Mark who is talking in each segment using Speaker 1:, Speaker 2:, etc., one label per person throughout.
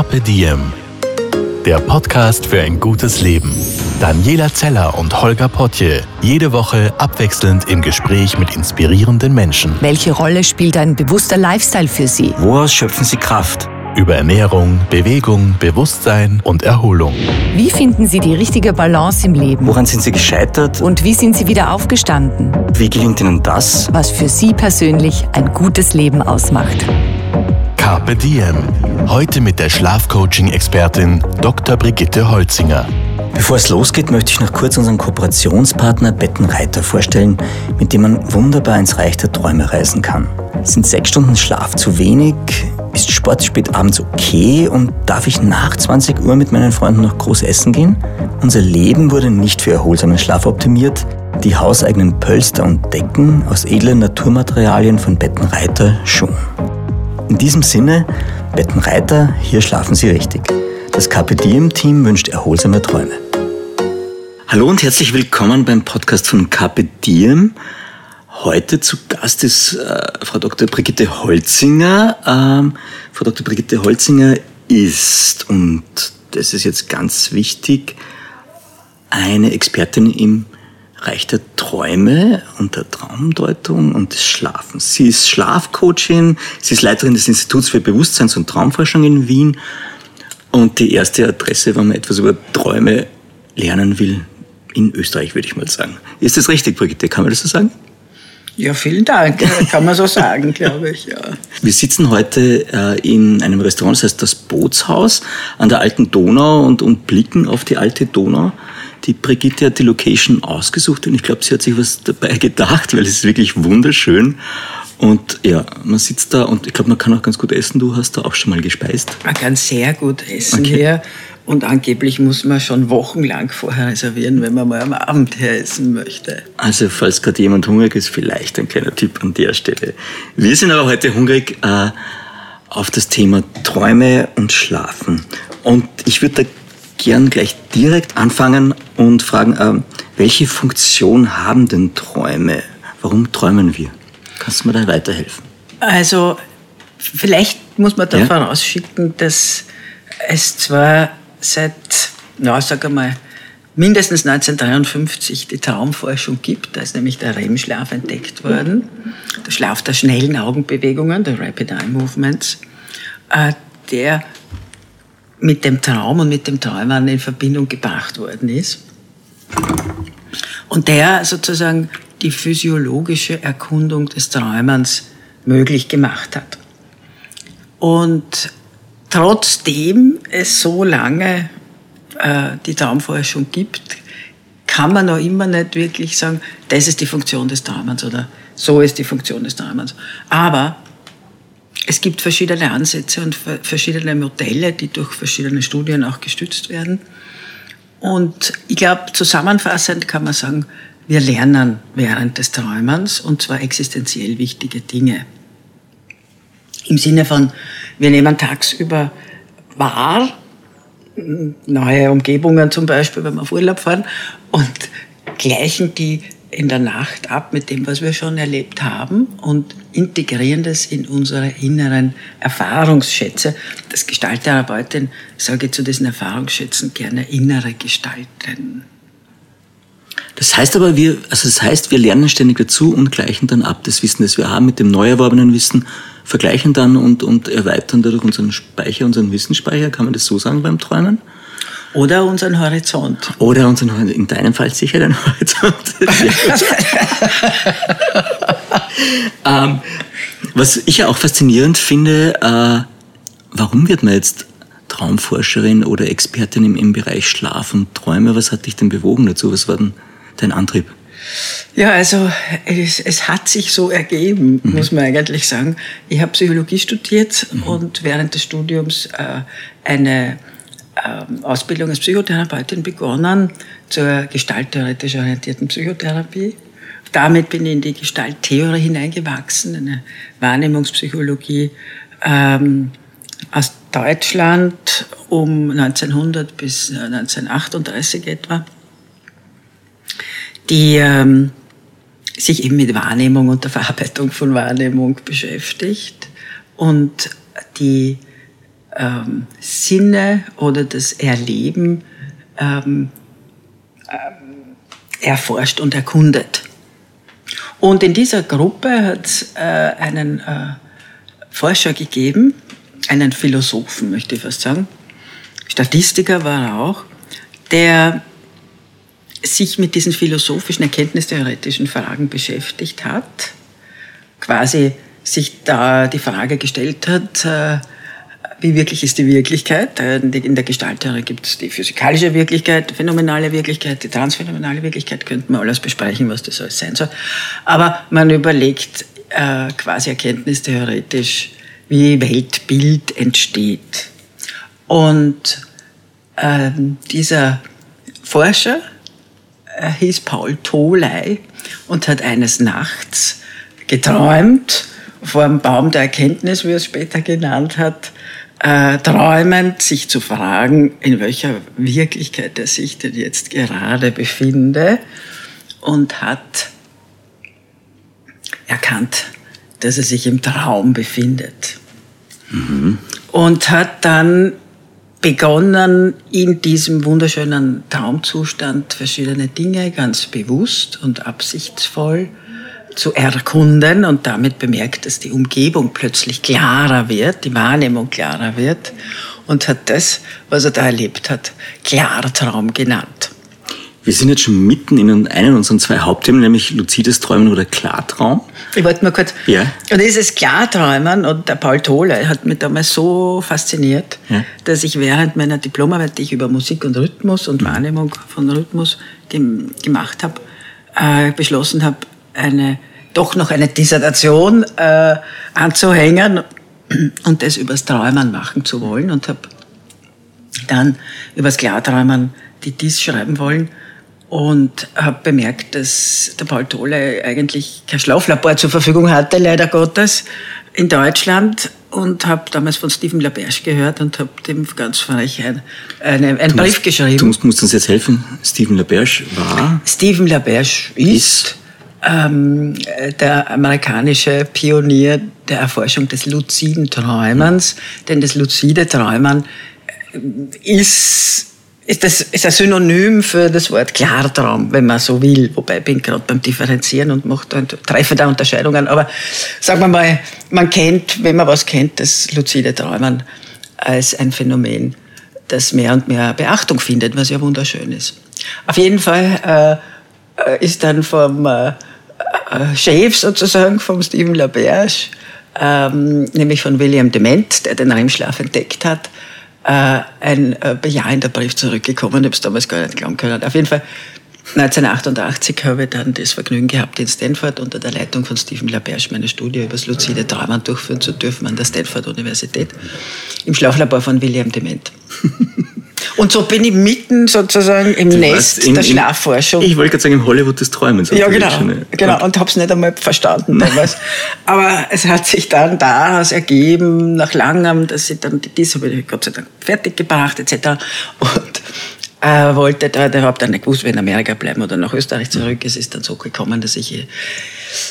Speaker 1: Carpe Diem, der Podcast für ein gutes Leben. Daniela Zeller und Holger Potje, jede Woche abwechselnd im Gespräch mit inspirierenden Menschen.
Speaker 2: Welche Rolle spielt ein bewusster Lifestyle für Sie?
Speaker 3: Woraus schöpfen Sie Kraft?
Speaker 1: Über Ernährung, Bewegung, Bewusstsein und Erholung.
Speaker 2: Wie finden Sie die richtige Balance im Leben?
Speaker 3: Woran sind Sie gescheitert?
Speaker 2: Und wie sind Sie wieder aufgestanden?
Speaker 3: Wie gelingt Ihnen das?
Speaker 2: Was für Sie persönlich ein gutes Leben ausmacht.
Speaker 1: Carpe Diem. Heute mit der Schlafcoaching-Expertin Dr. Brigitte Holzinger.
Speaker 3: Bevor es losgeht, möchte ich noch kurz unseren Kooperationspartner Bettenreiter vorstellen, mit dem man wunderbar ins Reich der Träume reisen kann. Sind sechs Stunden Schlaf zu wenig? Ist Sport spät abends okay? Und darf ich nach 20 Uhr mit meinen Freunden noch groß essen gehen? Unser Leben wurde nicht für erholsamen Schlaf optimiert. Die hauseigenen Pölster und Decken aus edlen Naturmaterialien von Bettenreiter schon. In diesem Sinne, Bettenreiter, hier schlafen Sie richtig. Das Carpe Diem-Team wünscht erholsame Träume. Hallo und herzlich willkommen beim Podcast von Carpe Diem. Heute zu Gast ist äh, Frau Dr. Brigitte Holzinger. Ähm, Frau Dr. Brigitte Holzinger ist, und das ist jetzt ganz wichtig, eine Expertin im Reich der Träume und der Traumdeutung und des Schlafens. Sie ist Schlafcoachin, sie ist Leiterin des Instituts für Bewusstseins- und Traumforschung in Wien und die erste Adresse, wenn man etwas über Träume lernen will, in Österreich, würde ich mal sagen. Ist das richtig, Brigitte? Kann man das so sagen?
Speaker 4: Ja, vielen Dank. Kann man so sagen, glaube ich. Ja.
Speaker 3: Wir sitzen heute äh, in einem Restaurant, das heißt das Bootshaus an der alten Donau und, und blicken auf die alte Donau. Die Brigitte hat die Location ausgesucht und ich glaube, sie hat sich was dabei gedacht, weil es ist wirklich wunderschön. Und ja, man sitzt da und ich glaube, man kann auch ganz gut essen. Du hast da auch schon mal gespeist.
Speaker 4: Man kann sehr gut essen
Speaker 3: Okay.
Speaker 4: hier. Und angeblich muss man schon wochenlang vorher reservieren, wenn man mal am Abend her essen möchte.
Speaker 3: Also, falls gerade jemand hungrig ist, vielleicht ein kleiner Tipp an der Stelle. Wir sind aber heute hungrig äh, auf das Thema Träume und Schlafen. Und ich würde da gern gleich direkt anfangen und fragen, äh, welche Funktion haben denn Träume? Warum träumen wir? Kannst du mir da weiterhelfen?
Speaker 4: Also, vielleicht muss man
Speaker 3: Ja.
Speaker 4: davon ausschicken, dass es zwar seit, na, sag einmal, mindestens 1953 die Traumforschung gibt. Da ist nämlich der REM-Schlaf entdeckt worden. Der Schlaf der schnellen Augenbewegungen, der Rapid Eye Movements, äh, der mit dem Traum und mit dem Träumern in Verbindung gebracht worden ist. Und der sozusagen die physiologische Erkundung des Träumens möglich gemacht hat. Und trotzdem es so lange äh, die Traumforschung gibt, kann man noch immer nicht wirklich sagen, das ist die Funktion des Träumens oder so ist die Funktion des Träumens. Aber es gibt verschiedene Ansätze und ver- verschiedene Modelle, die durch verschiedene Studien auch gestützt werden. Und ich glaube, zusammenfassend kann man sagen, wir lernen während des Träumens und zwar existenziell wichtige Dinge. Im Sinne von, wir nehmen tagsüber wahr, neue Umgebungen zum Beispiel, wenn wir auf Urlaub fahren, und gleichen die in der Nacht ab mit dem, was wir schon erlebt haben und integrieren das in unsere inneren Erfahrungsschätze. Das Gestalttherapeutin sage zu diesen Erfahrungsschätzen gerne innere Gestalten.
Speaker 3: Das heißt aber, wir, also das heißt, wir lernen ständig dazu und gleichen dann ab das Wissen, das wir haben mit dem neu erworbenen Wissen, vergleichen dann und, und erweitern dadurch unseren Speicher, unseren Wissensspeicher, kann man das so sagen beim Träumen?
Speaker 4: Oder unseren Horizont.
Speaker 3: Oder unseren, in deinem Fall sicher dein Horizont. ähm, was ich ja auch faszinierend finde, äh, warum wird man jetzt Traumforscherin oder Expertin im, im Bereich Schlaf und Träume? Was hat dich denn bewogen dazu? Was war denn dein Antrieb?
Speaker 4: Ja, also es, es hat sich so ergeben, muss man eigentlich sagen. Ich habe Psychologie studiert und während des Studiums äh, eine ähm, Ausbildung als Psychotherapeutin begonnen zur gestalttheoretisch orientierten Psychotherapie. Damit bin ich in die Gestalttheorie hineingewachsen, eine Wahrnehmungspsychologie ähm, aus Deutschland um 1900 bis äh, 1938 etwa die ähm, sich eben mit Wahrnehmung und der Verarbeitung von Wahrnehmung beschäftigt und die ähm, Sinne oder das Erleben ähm, äh, erforscht und erkundet. Und in dieser Gruppe hat es äh, einen äh, Forscher gegeben, einen Philosophen, möchte ich fast sagen, Statistiker war er auch, der sich mit diesen philosophischen, erkenntnistheoretischen Fragen beschäftigt hat, quasi sich da die Frage gestellt hat, äh, wie wirklich ist die Wirklichkeit? Äh, in der Gestalttheorie gibt es die physikalische Wirklichkeit, die phänomenale Wirklichkeit, die transphänomenale Wirklichkeit, könnten wir alles besprechen, was das alles sein soll. Aber man überlegt äh, quasi erkenntnistheoretisch, wie Weltbild entsteht. Und äh, dieser Forscher äh, hieß Paul Tholey und hat eines Nachts geträumt, vor dem Baum der Erkenntnis, wie er es später genannt hat, äh, träumend sich zu fragen, in welcher Wirklichkeit er sich denn jetzt gerade befinde und hat erkannt, dass er sich im Traum befindet. Mhm. Und hat dann begonnen, in diesem wunderschönen Traumzustand verschiedene Dinge ganz bewusst und absichtsvoll zu erkunden und damit bemerkt, dass die Umgebung plötzlich klarer wird, die Wahrnehmung klarer wird und hat das, was er da erlebt hat, Klartraum genannt.
Speaker 3: Wir sind jetzt schon mitten in einem unserer zwei Hauptthemen, nämlich luzides Träumen oder Klartraum.
Speaker 4: Ich wollte mal kurz. Ja. Und dieses Klarträumen und der Paul Tole hat mich damals so fasziniert, ja. dass ich während meiner Diplomarbeit, die ich über Musik und Rhythmus und mhm. Wahrnehmung von Rhythmus gemacht habe, äh, beschlossen habe, eine doch noch eine Dissertation äh, anzuhängen und das übers Träumen machen zu wollen und habe dann übers Klarträumen die Dies schreiben wollen und habe bemerkt, dass der Paul Tolle eigentlich kein Schlaflabor zur Verfügung hatte, leider Gottes, in Deutschland und habe damals von Stephen LaBerge gehört und habe dem ganz frech ein, eine, einen Brief musst, geschrieben.
Speaker 3: Du musst, musst, uns jetzt helfen. Stephen LaBerge war?
Speaker 4: Stephen LaBerge ist, ist ähm, der amerikanische Pionier der Erforschung des luziden Träumens, denn das luzide Träumen ist ist das ist ein Synonym für das Wort Klartraum, wenn man so will. Wobei bin gerade beim Differenzieren und mache da, treffe da Unterscheidungen. Aber sagen wir mal, man kennt, wenn man was kennt, das luzide Träumen als ein Phänomen, das mehr und mehr Beachtung findet, was ja wunderschön ist. Auf jeden Fall äh, ist dann vom äh, Chef sozusagen, vom Stephen LaBerge, ähm, nämlich von William Dement, der den REM-Schlaf entdeckt hat, äh, ein äh, bejahender Brief zurückgekommen. Ich habe es damals gar nicht glauben können. Auf jeden Fall 1988 habe ich dann das Vergnügen gehabt, in Stanford unter der Leitung von Stephen LaBerge meine Studie über das luzide Träumen durchführen zu dürfen an der Stanford Universität im Schlaflabor von William Dement. Und so bin ich mitten sozusagen im du Nest in, der Schlafforschung.
Speaker 3: ich wollte gerade sagen, im Hollywood des Träumens.
Speaker 4: Ja, genau. Schon, genau. Und habe es nicht einmal verstanden damals. Aber es hat sich dann daraus ergeben, nach langem, dass ich dann, dies habe ich Gott sei Dank fertig gebracht, etc. Und äh, wollte da, der habe dann nicht gewusst, wenn in Amerika bleiben oder nach Österreich zurück. Es ist dann so gekommen, dass ich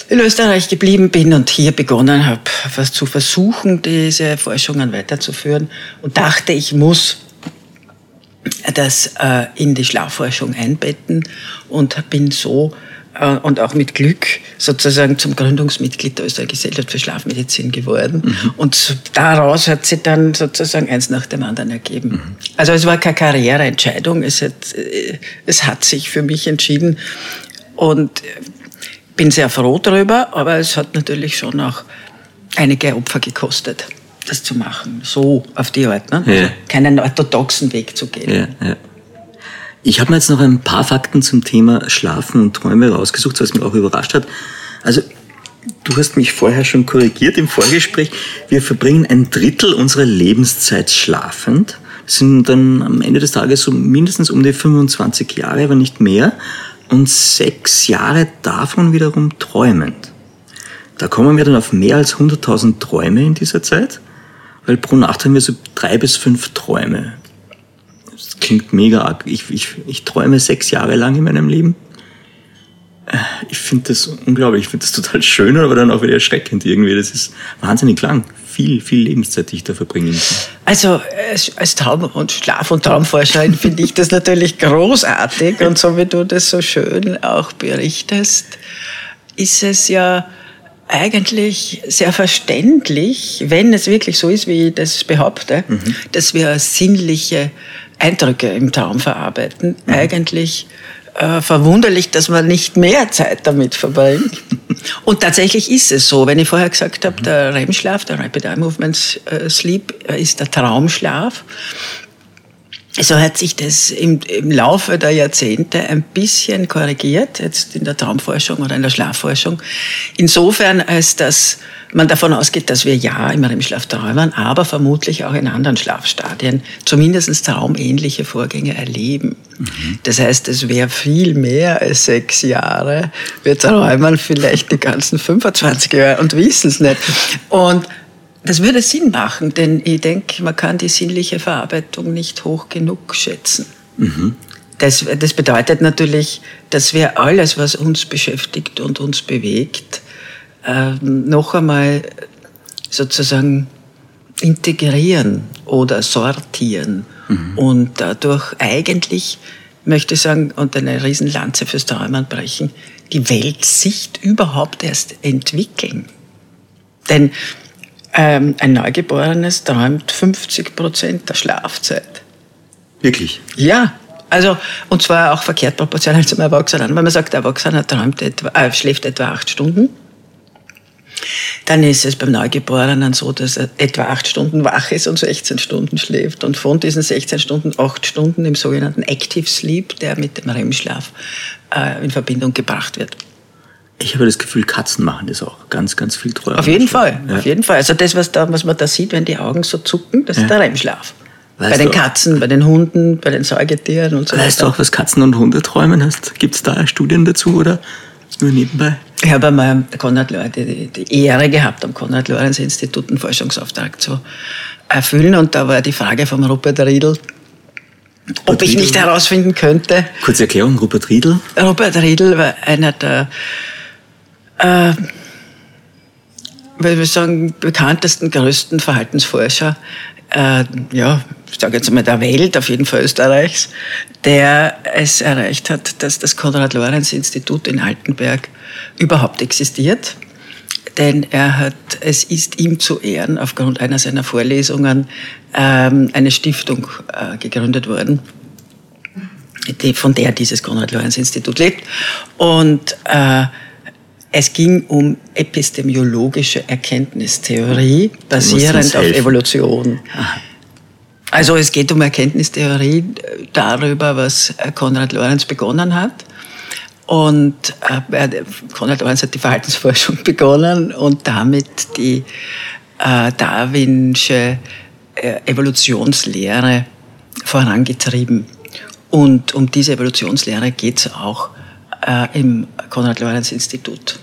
Speaker 4: in Österreich geblieben bin und hier begonnen habe, was zu versuchen, diese Forschungen weiterzuführen und dachte, ich muss das äh, in die Schlafforschung einbetten und bin so äh, und auch mit Glück sozusagen zum Gründungsmitglied der Österreichischen Gesellschaft für Schlafmedizin geworden. Mhm. Und daraus hat sich dann sozusagen eins nach dem anderen ergeben. Mhm. Also es war keine Karriereentscheidung, es hat, äh, es hat sich für mich entschieden und bin sehr froh darüber, aber es hat natürlich schon auch einige Opfer gekostet das zu machen, so auf die Art, ne? Also keinen orthodoxen Weg zu gehen. Ja, ja.
Speaker 3: Ich habe mir jetzt noch ein paar Fakten zum Thema Schlafen und Träume rausgesucht, was mich auch überrascht hat. Also Du hast mich vorher schon korrigiert im Vorgespräch. Wir verbringen ein Drittel unserer Lebenszeit schlafend. Sind dann am Ende des Tages so mindestens um die 25 Jahre, aber nicht mehr. Und sechs Jahre davon wiederum träumend. Da kommen wir dann auf mehr als 100.000 Träume in dieser Zeit. Weil pro Nacht haben wir so drei bis fünf Träume. Das klingt mega arg. Ich, ich, ich träume sechs Jahre lang in meinem Leben. Äh, ich finde das unglaublich. Ich finde das total schön, aber dann auch wieder erschreckend irgendwie. Das ist wahnsinnig lang. viel, viel Lebenszeit, die ich da verbringen kann.
Speaker 4: Also als, Traum- und Schlaf- und Traumforscherin finde ich das natürlich großartig und so wie du das so schön auch berichtest, ist es ja eigentlich sehr verständlich, wenn es wirklich so ist, wie ich das behaupte, mhm. dass wir sinnliche Eindrücke im Traum verarbeiten. Mhm. Eigentlich äh, verwunderlich, dass man nicht mehr Zeit damit verbringt. Und tatsächlich ist es so. Wenn ich vorher gesagt habe, der REM-Schlaf, der Rapid Eye Movement äh, Sleep, äh, ist der Traumschlaf. So hat sich das im, im Laufe der Jahrzehnte ein bisschen korrigiert, jetzt in der Traumforschung oder in der Schlafforschung. Insofern, als dass man davon ausgeht, dass wir ja im REM-Schlaf träumen, aber vermutlich auch in anderen Schlafstadien zumindest traumähnliche Vorgänge erleben. Mhm. Das heißt, es wäre viel mehr als sechs Jahre. Wir träumen vielleicht die ganzen 25 Jahre und wissen es nicht. Und das würde Sinn machen, denn ich denke, man kann die sinnliche Verarbeitung nicht hoch genug schätzen. Mhm. Das, das bedeutet natürlich, dass wir alles, was uns beschäftigt und uns bewegt, äh, noch einmal sozusagen integrieren oder sortieren mhm. und dadurch eigentlich, möchte ich sagen, und eine Riesenlanze fürs Träumen brechen, die Weltsicht überhaupt erst entwickeln. Denn ähm, ein Neugeborenes träumt 50 Prozent der Schlafzeit.
Speaker 3: Wirklich?
Speaker 4: Ja. Also, und zwar auch verkehrt proportional zum Erwachsenen. Wenn man sagt, der Erwachsene träumt etwa, äh, schläft etwa acht Stunden, dann ist es beim Neugeborenen so, dass er etwa acht Stunden wach ist und 16 Stunden schläft. Und von diesen 16 Stunden acht Stunden im sogenannten Active Sleep, der mit dem REM-Schlaf äh, in Verbindung gebracht wird.
Speaker 3: Ich habe das Gefühl, Katzen machen das auch ganz, ganz viel träumen.
Speaker 4: Auf jeden Fall, ja. auf jeden Fall. Also das, was, da, was man da sieht, wenn die Augen so zucken, das ja. ist der REM-Schlaf. Weißt bei den Katzen, bei den Hunden, bei den Säugetieren und so
Speaker 3: weiter. Weißt du auch, was Katzen und Hunde träumen hast? Gibt es da Studien dazu oder nur nebenbei?
Speaker 4: Ich habe einmal Konrad die, die Ehre gehabt, am Konrad-Lorenz-Institut einen Forschungsauftrag zu erfüllen. Und da war die Frage von Rupert Riedl, ob ich nicht herausfinden könnte.
Speaker 3: Kurze Erklärung, Rupert Riedl?
Speaker 4: Rupert Riedl war einer der äh, weil wir sagen, bekanntesten, größten Verhaltensforscher, äh, ja, ich sage jetzt mal der Welt, auf jeden Fall Österreichs, der es erreicht hat, dass das Konrad-Lorenz-Institut in Altenberg überhaupt existiert. Denn er hat, es ist ihm zu Ehren aufgrund einer seiner Vorlesungen ähm, eine Stiftung äh, gegründet worden, die, von der dieses Konrad-Lorenz-Institut lebt. Und äh, es ging um epistemologische Erkenntnistheorie basierend auf Evolution. Also es geht um Erkenntnistheorie darüber, was Konrad Lorenz begonnen hat. Und äh, Konrad Lorenz hat die Verhaltensforschung begonnen und damit die äh, darwinsche äh, Evolutionslehre vorangetrieben. Und um diese Evolutionslehre geht es auch äh, im Konrad-Lorenz-Institut.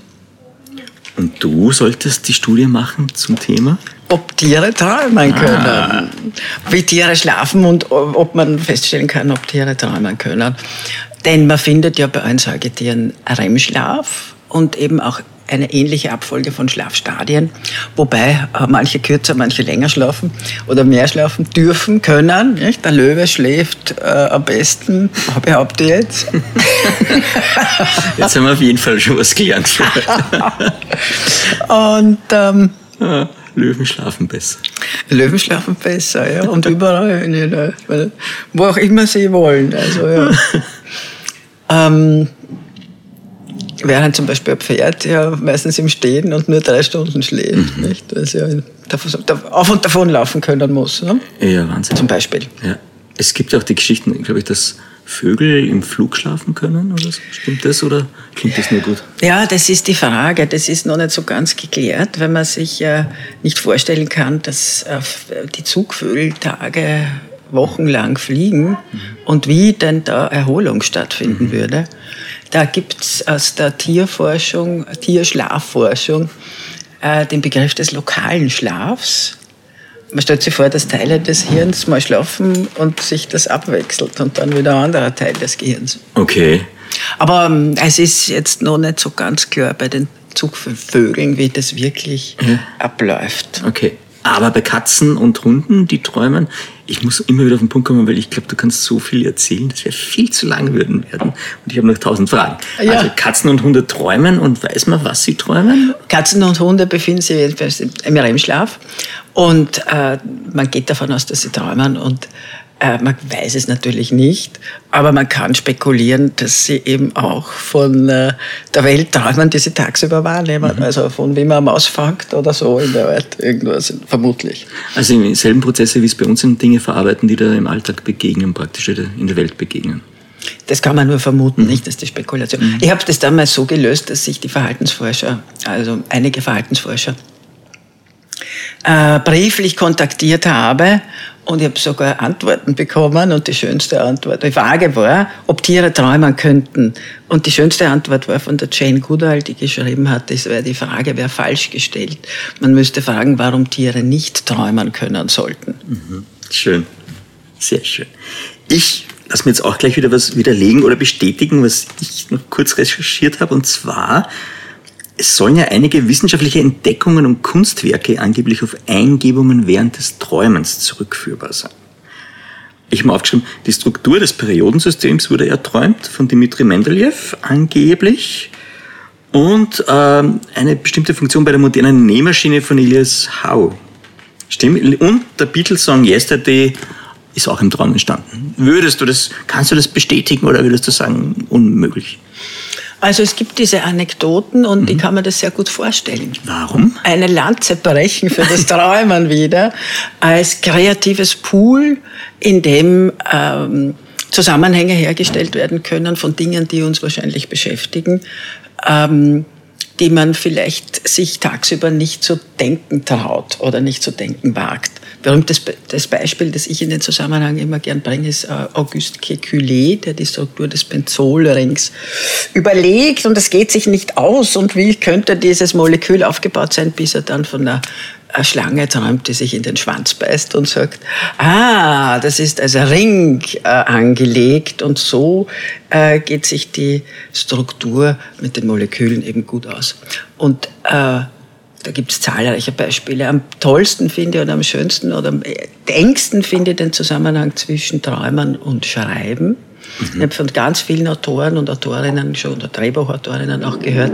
Speaker 3: Und du solltest die Studie machen zum Thema?
Speaker 4: Ob Tiere träumen können. Ah. Wie Tiere schlafen und ob man feststellen kann, ob Tiere träumen können. Denn man findet ja bei allen Säugetieren REM-Schlaf und eben auch eine ähnliche Abfolge von Schlafstadien, wobei äh, manche kürzer, manche länger schlafen oder mehr schlafen dürfen, können. Nicht? Der Löwe schläft äh, am besten, behaupte ich jetzt.
Speaker 3: jetzt haben wir auf jeden Fall schon was gelernt.
Speaker 4: Und ähm,
Speaker 3: ja, Löwen schlafen besser.
Speaker 4: Löwen schlafen besser, ja. Und überall, wo auch immer sie wollen. Also, ja. ähm, Während zum Beispiel ein Pferd ja meistens im Stehen und nur drei Stunden schläft, mhm. nicht? Weil es ja auf und davon laufen können muss. Ne?
Speaker 3: Ja, Wahnsinn.
Speaker 4: Zum Beispiel.
Speaker 3: Ja. Es gibt auch die Geschichten, glaube ich, dass Vögel im Flug schlafen können oder so. Stimmt das oder klingt das nur gut?
Speaker 4: Ja, das ist die Frage. Das ist noch nicht so ganz geklärt, wenn man sich ja nicht vorstellen kann, dass äh, die Zugvögel Tage, wochenlang fliegen mhm. und wie denn da Erholung stattfinden mhm. würde. Da gibt es aus der Tierforschung, Tierschlafforschung, äh, den Begriff des lokalen Schlafs. Man stellt sich vor, dass Teile des Hirns mal schlafen und sich das abwechselt und dann wieder ein anderer Teil des Gehirns.
Speaker 3: Okay.
Speaker 4: Aber ähm, es ist jetzt noch nicht so ganz klar bei den Zugvögeln, wie das wirklich ja. abläuft.
Speaker 3: Okay. Aber bei Katzen und Hunden, die träumen, ich muss immer wieder auf den Punkt kommen, weil ich glaube, du kannst so viel erzählen, dass wir viel zu lang würden werden. Und ich habe noch tausend Fragen. Ja. Also Katzen und Hunde träumen und weiß man, was sie träumen?
Speaker 4: Katzen und Hunde befinden sich im REM-Schlaf und äh, man geht davon aus, dass sie träumen und äh, man weiß es natürlich nicht, aber man kann spekulieren, dass sie eben auch von äh, der Welt träumen, die sie tagsüber wahrnehmen. Mhm. Also von wie man Maus fängt oder so in der Art, irgendwas, vermutlich.
Speaker 3: Also im selben Prozesse, wie es bei uns sind, Dinge verarbeiten, die da im Alltag begegnen, praktisch in der Welt begegnen.
Speaker 4: Das kann man nur vermuten, mhm. nicht, dass die Spekulation. Mhm. Ich habe das damals so gelöst, dass sich die Verhaltensforscher, also einige Verhaltensforscher, äh, brieflich kontaktiert habe und ich habe sogar Antworten bekommen und die schönste Antwort, die Frage war, ob Tiere träumen könnten. Und die schönste Antwort war von der Jane Goodall, die geschrieben hat, das wäre die Frage, wäre falsch gestellt. Man müsste fragen, warum Tiere nicht träumen können sollten.
Speaker 3: Mhm. Schön, sehr schön. Ich lass mir jetzt auch gleich wieder was widerlegen oder bestätigen, was ich noch kurz recherchiert habe. Und zwar es sollen ja einige wissenschaftliche Entdeckungen und Kunstwerke angeblich auf Eingebungen während des Träumens zurückführbar sein. Ich habe mir aufgeschrieben, die Struktur des Periodensystems wurde erträumt von Dmitri Mendeleev angeblich und ähm, eine bestimmte Funktion bei der modernen Nähmaschine von Elias Howe. Stimmt? Und der Beatles-Song Yesterday ist auch im Traum entstanden. Würdest du das, kannst du das bestätigen oder würdest du sagen, unmöglich?
Speaker 4: Also es gibt diese Anekdoten und mhm. ich kann mir das sehr gut vorstellen.
Speaker 3: Warum?
Speaker 4: Eine Lanze brechen für das Träumen wieder als kreatives Pool, in dem ähm, Zusammenhänge hergestellt werden können von Dingen, die uns wahrscheinlich beschäftigen. Ähm, die man vielleicht sich tagsüber nicht zu denken traut oder nicht zu denken wagt. Berühmtes das Beispiel, das ich in den Zusammenhang immer gern bringe, ist äh, Auguste Kekulé, der die Struktur des Benzolrings überlegt und es geht sich nicht aus und wie könnte dieses Molekül aufgebaut sein, bis er dann von eine Schlange träumt, die sich in den Schwanz beißt und sagt, ah, das ist als Ring äh, angelegt und so äh, geht sich die Struktur mit den Molekülen eben gut aus. Und äh, da gibt es zahlreiche Beispiele. Am tollsten finde ich oder am schönsten oder am engsten finde ich den Zusammenhang zwischen Träumen und Schreiben. Mhm. Ich habe von ganz vielen Autoren und Autorinnen schon, oder Drehbuchautorinnen auch gehört,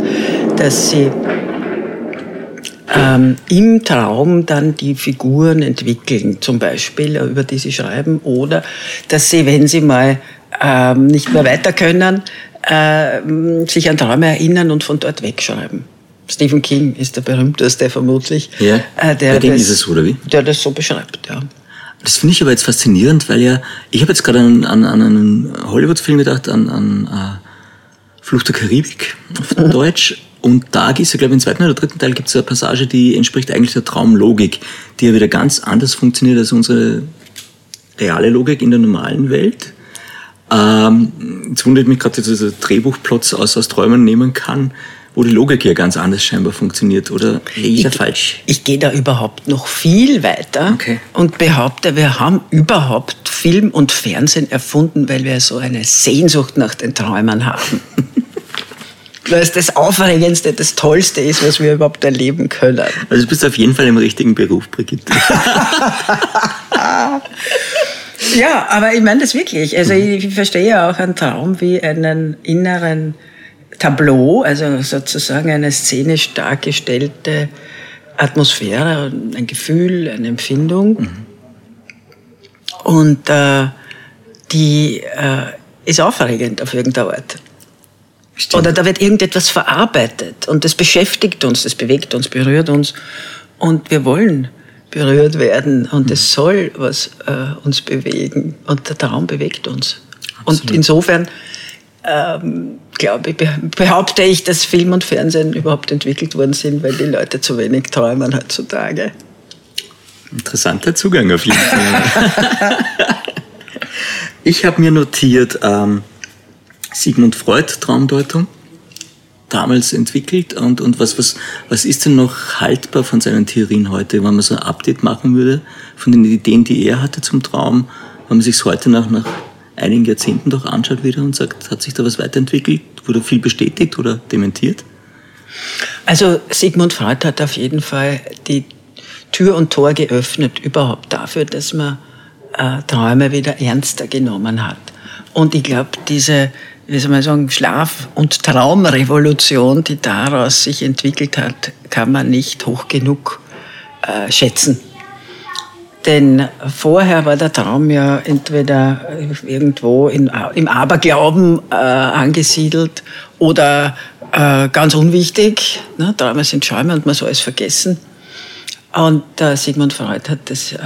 Speaker 4: dass sie ähm, im Traum dann die Figuren entwickeln, zum Beispiel, äh, über die sie schreiben, oder dass sie, wenn sie mal ähm, nicht mehr weiter können, äh, sich an Träume erinnern und von dort wegschreiben. Stephen King ist der berühmteste vermutlich.
Speaker 3: Ja, äh, der, bei dem das, ist es, oder wie?
Speaker 4: Der das so beschreibt, ja.
Speaker 3: Das finde ich aber jetzt faszinierend, weil ja, ich habe jetzt gerade an, an, an einen Hollywood-Film gedacht, an, an uh, Flucht der Karibik auf Deutsch. Und da gibt es ja, glaube ich, im zweiten oder dritten Teil gibt es eine Passage, die entspricht eigentlich der Traumlogik, die ja wieder ganz anders funktioniert als unsere reale Logik in der normalen Welt. Ähm, jetzt wundert mich gerade, dass dieser Drehbuchplots aus, aus Träumen nehmen kann, wo die Logik ja ganz anders scheinbar funktioniert. Oder ich, ich falsch?
Speaker 4: Ich gehe da überhaupt noch viel weiter okay. und behaupte, wir haben überhaupt Film und Fernsehen erfunden, weil wir so eine Sehnsucht nach den Träumen haben. weil es das Aufregendste, das Tollste ist, was wir überhaupt erleben können.
Speaker 3: Also du bist auf jeden Fall im richtigen Beruf, Brigitte.
Speaker 4: ja, aber ich meine das wirklich. Also ich verstehe auch einen Traum wie einen inneren Tableau, also sozusagen eine szenisch dargestellte Atmosphäre, ein Gefühl, eine Empfindung. Mhm. Und äh, die äh, ist aufregend auf irgendeine Art. Stimmt. Oder da wird irgendetwas verarbeitet und das beschäftigt uns, das bewegt uns, berührt uns und wir wollen berührt werden und es mhm. soll was äh, uns bewegen und der Traum bewegt uns. Absolut. Und insofern ähm, glaube ich, behaupte ich, dass Film und Fernsehen überhaupt entwickelt worden sind, weil die Leute zu wenig träumen heutzutage.
Speaker 3: Interessanter Zugang auf jeden Fall. ich habe mir notiert, ähm, Sigmund Freud, Traumdeutung, damals entwickelt. Und, und was, was, was ist denn noch haltbar von seinen Theorien heute, wenn man so ein Update machen würde von den Ideen, die er hatte zum Traum, wenn man sich heute nach, nach einigen Jahrzehnten doch anschaut wieder und sagt, hat sich da was weiterentwickelt, wurde viel bestätigt oder dementiert?
Speaker 4: Also Sigmund Freud hat auf jeden Fall die Tür und Tor geöffnet überhaupt dafür, dass man äh, Träume wieder ernster genommen hat. Und ich glaube, diese, wie soll man sagen, Schlaf- und Traumrevolution, die daraus sich entwickelt hat, kann man nicht hoch genug äh, schätzen. Denn vorher war der Traum ja entweder irgendwo in, im Aberglauben äh, angesiedelt oder äh, ganz unwichtig. Ne? Träume sind Schäume und man soll es vergessen. Und äh, Sigmund Freud hat das äh,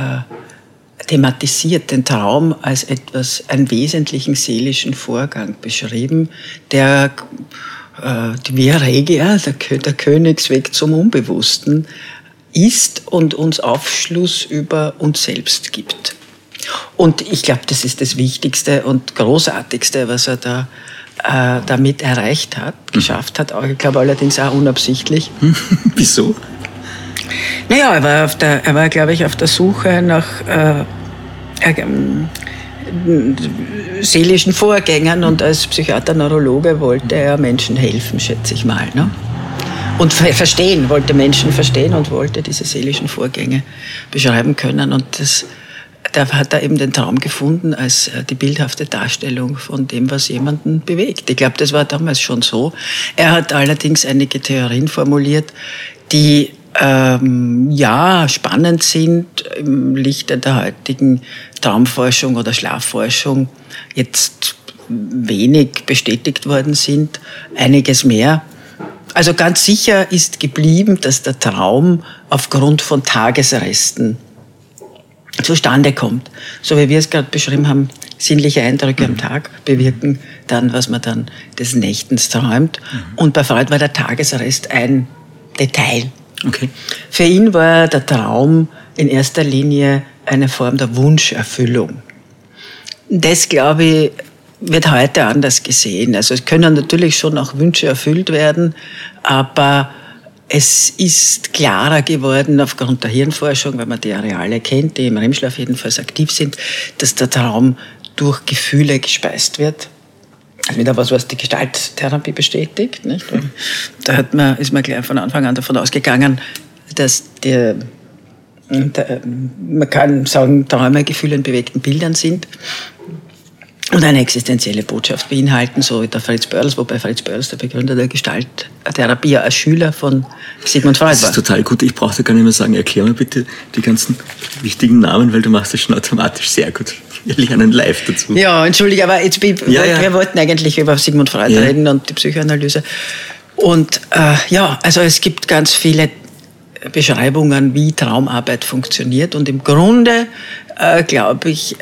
Speaker 4: thematisiert, den Traum als etwas, einen wesentlichen seelischen Vorgang beschrieben, der äh, die Via Regia, der, der Königsweg zum Unbewussten, ist und uns Aufschluss über uns selbst gibt. Und ich glaube, das ist das Wichtigste und Großartigste, was er da äh, damit erreicht hat, geschafft hat. Ich glaube allerdings auch unabsichtlich.
Speaker 3: Wieso?
Speaker 4: Naja, er war, auf der, er war glaube ich, auf der Suche nach äh, äh, seelischen Vorgängern und als Psychiater, Neurologe wollte er Menschen helfen, schätze ich mal. Ne? Und verstehen, wollte Menschen verstehen und wollte diese seelischen Vorgänge beschreiben können. Und das, da hat er eben den Traum gefunden als äh, die bildhafte Darstellung von dem, was jemanden bewegt. Ich glaube, das war damals schon so. Er hat allerdings einige Theorien formuliert, die ähm, ja spannend sind im Lichte der heutigen Traumforschung oder Schlafforschung jetzt wenig bestätigt worden sind, einiges mehr. Also ganz sicher ist geblieben, dass der Traum aufgrund von Tagesresten zustande kommt. So wie wir es gerade beschrieben haben, sinnliche Eindrücke mhm. am Tag bewirken dann, was man dann des Nächtens träumt. Mhm. Und bei Freud war der Tagesrest ein Detail. Okay. Für ihn war der Traum in erster Linie eine Form der Wunscherfüllung. Das, glaube ich, wird heute anders gesehen. Also es können natürlich schon auch Wünsche erfüllt werden, aber es ist klarer geworden aufgrund der Hirnforschung, wenn man die Areale kennt, die im REM-Schlaf jedenfalls aktiv sind, dass der Traum durch Gefühle gespeist wird. Also wieder was, was die Gestalttherapie bestätigt. Nicht? Da hat man, ist man gleich von Anfang an davon ausgegangen, dass der, der man kann sagen, Träume, Gefühle in bewegten Bildern sind und eine existenzielle Botschaft beinhalten, so wie der Fritz Börls, wobei Fritz Börls, der Begründer der Gestalttherapie, als Schüler von Sigmund Freud war. Das
Speaker 3: ist total gut. Ich brauche da gar nicht mehr sagen, erklär mir bitte die ganzen wichtigen Namen, weil du machst das schon automatisch sehr gut. Wir lernen live dazu.
Speaker 4: Ja, entschuldige, aber jetzt, ja, ja. wir wollten eigentlich über Sigmund Freud ja. reden und die Psychoanalyse. Und äh, ja, also es gibt ganz viele Beschreibungen, wie Traumarbeit funktioniert. Und im Grunde, äh, glaube ich,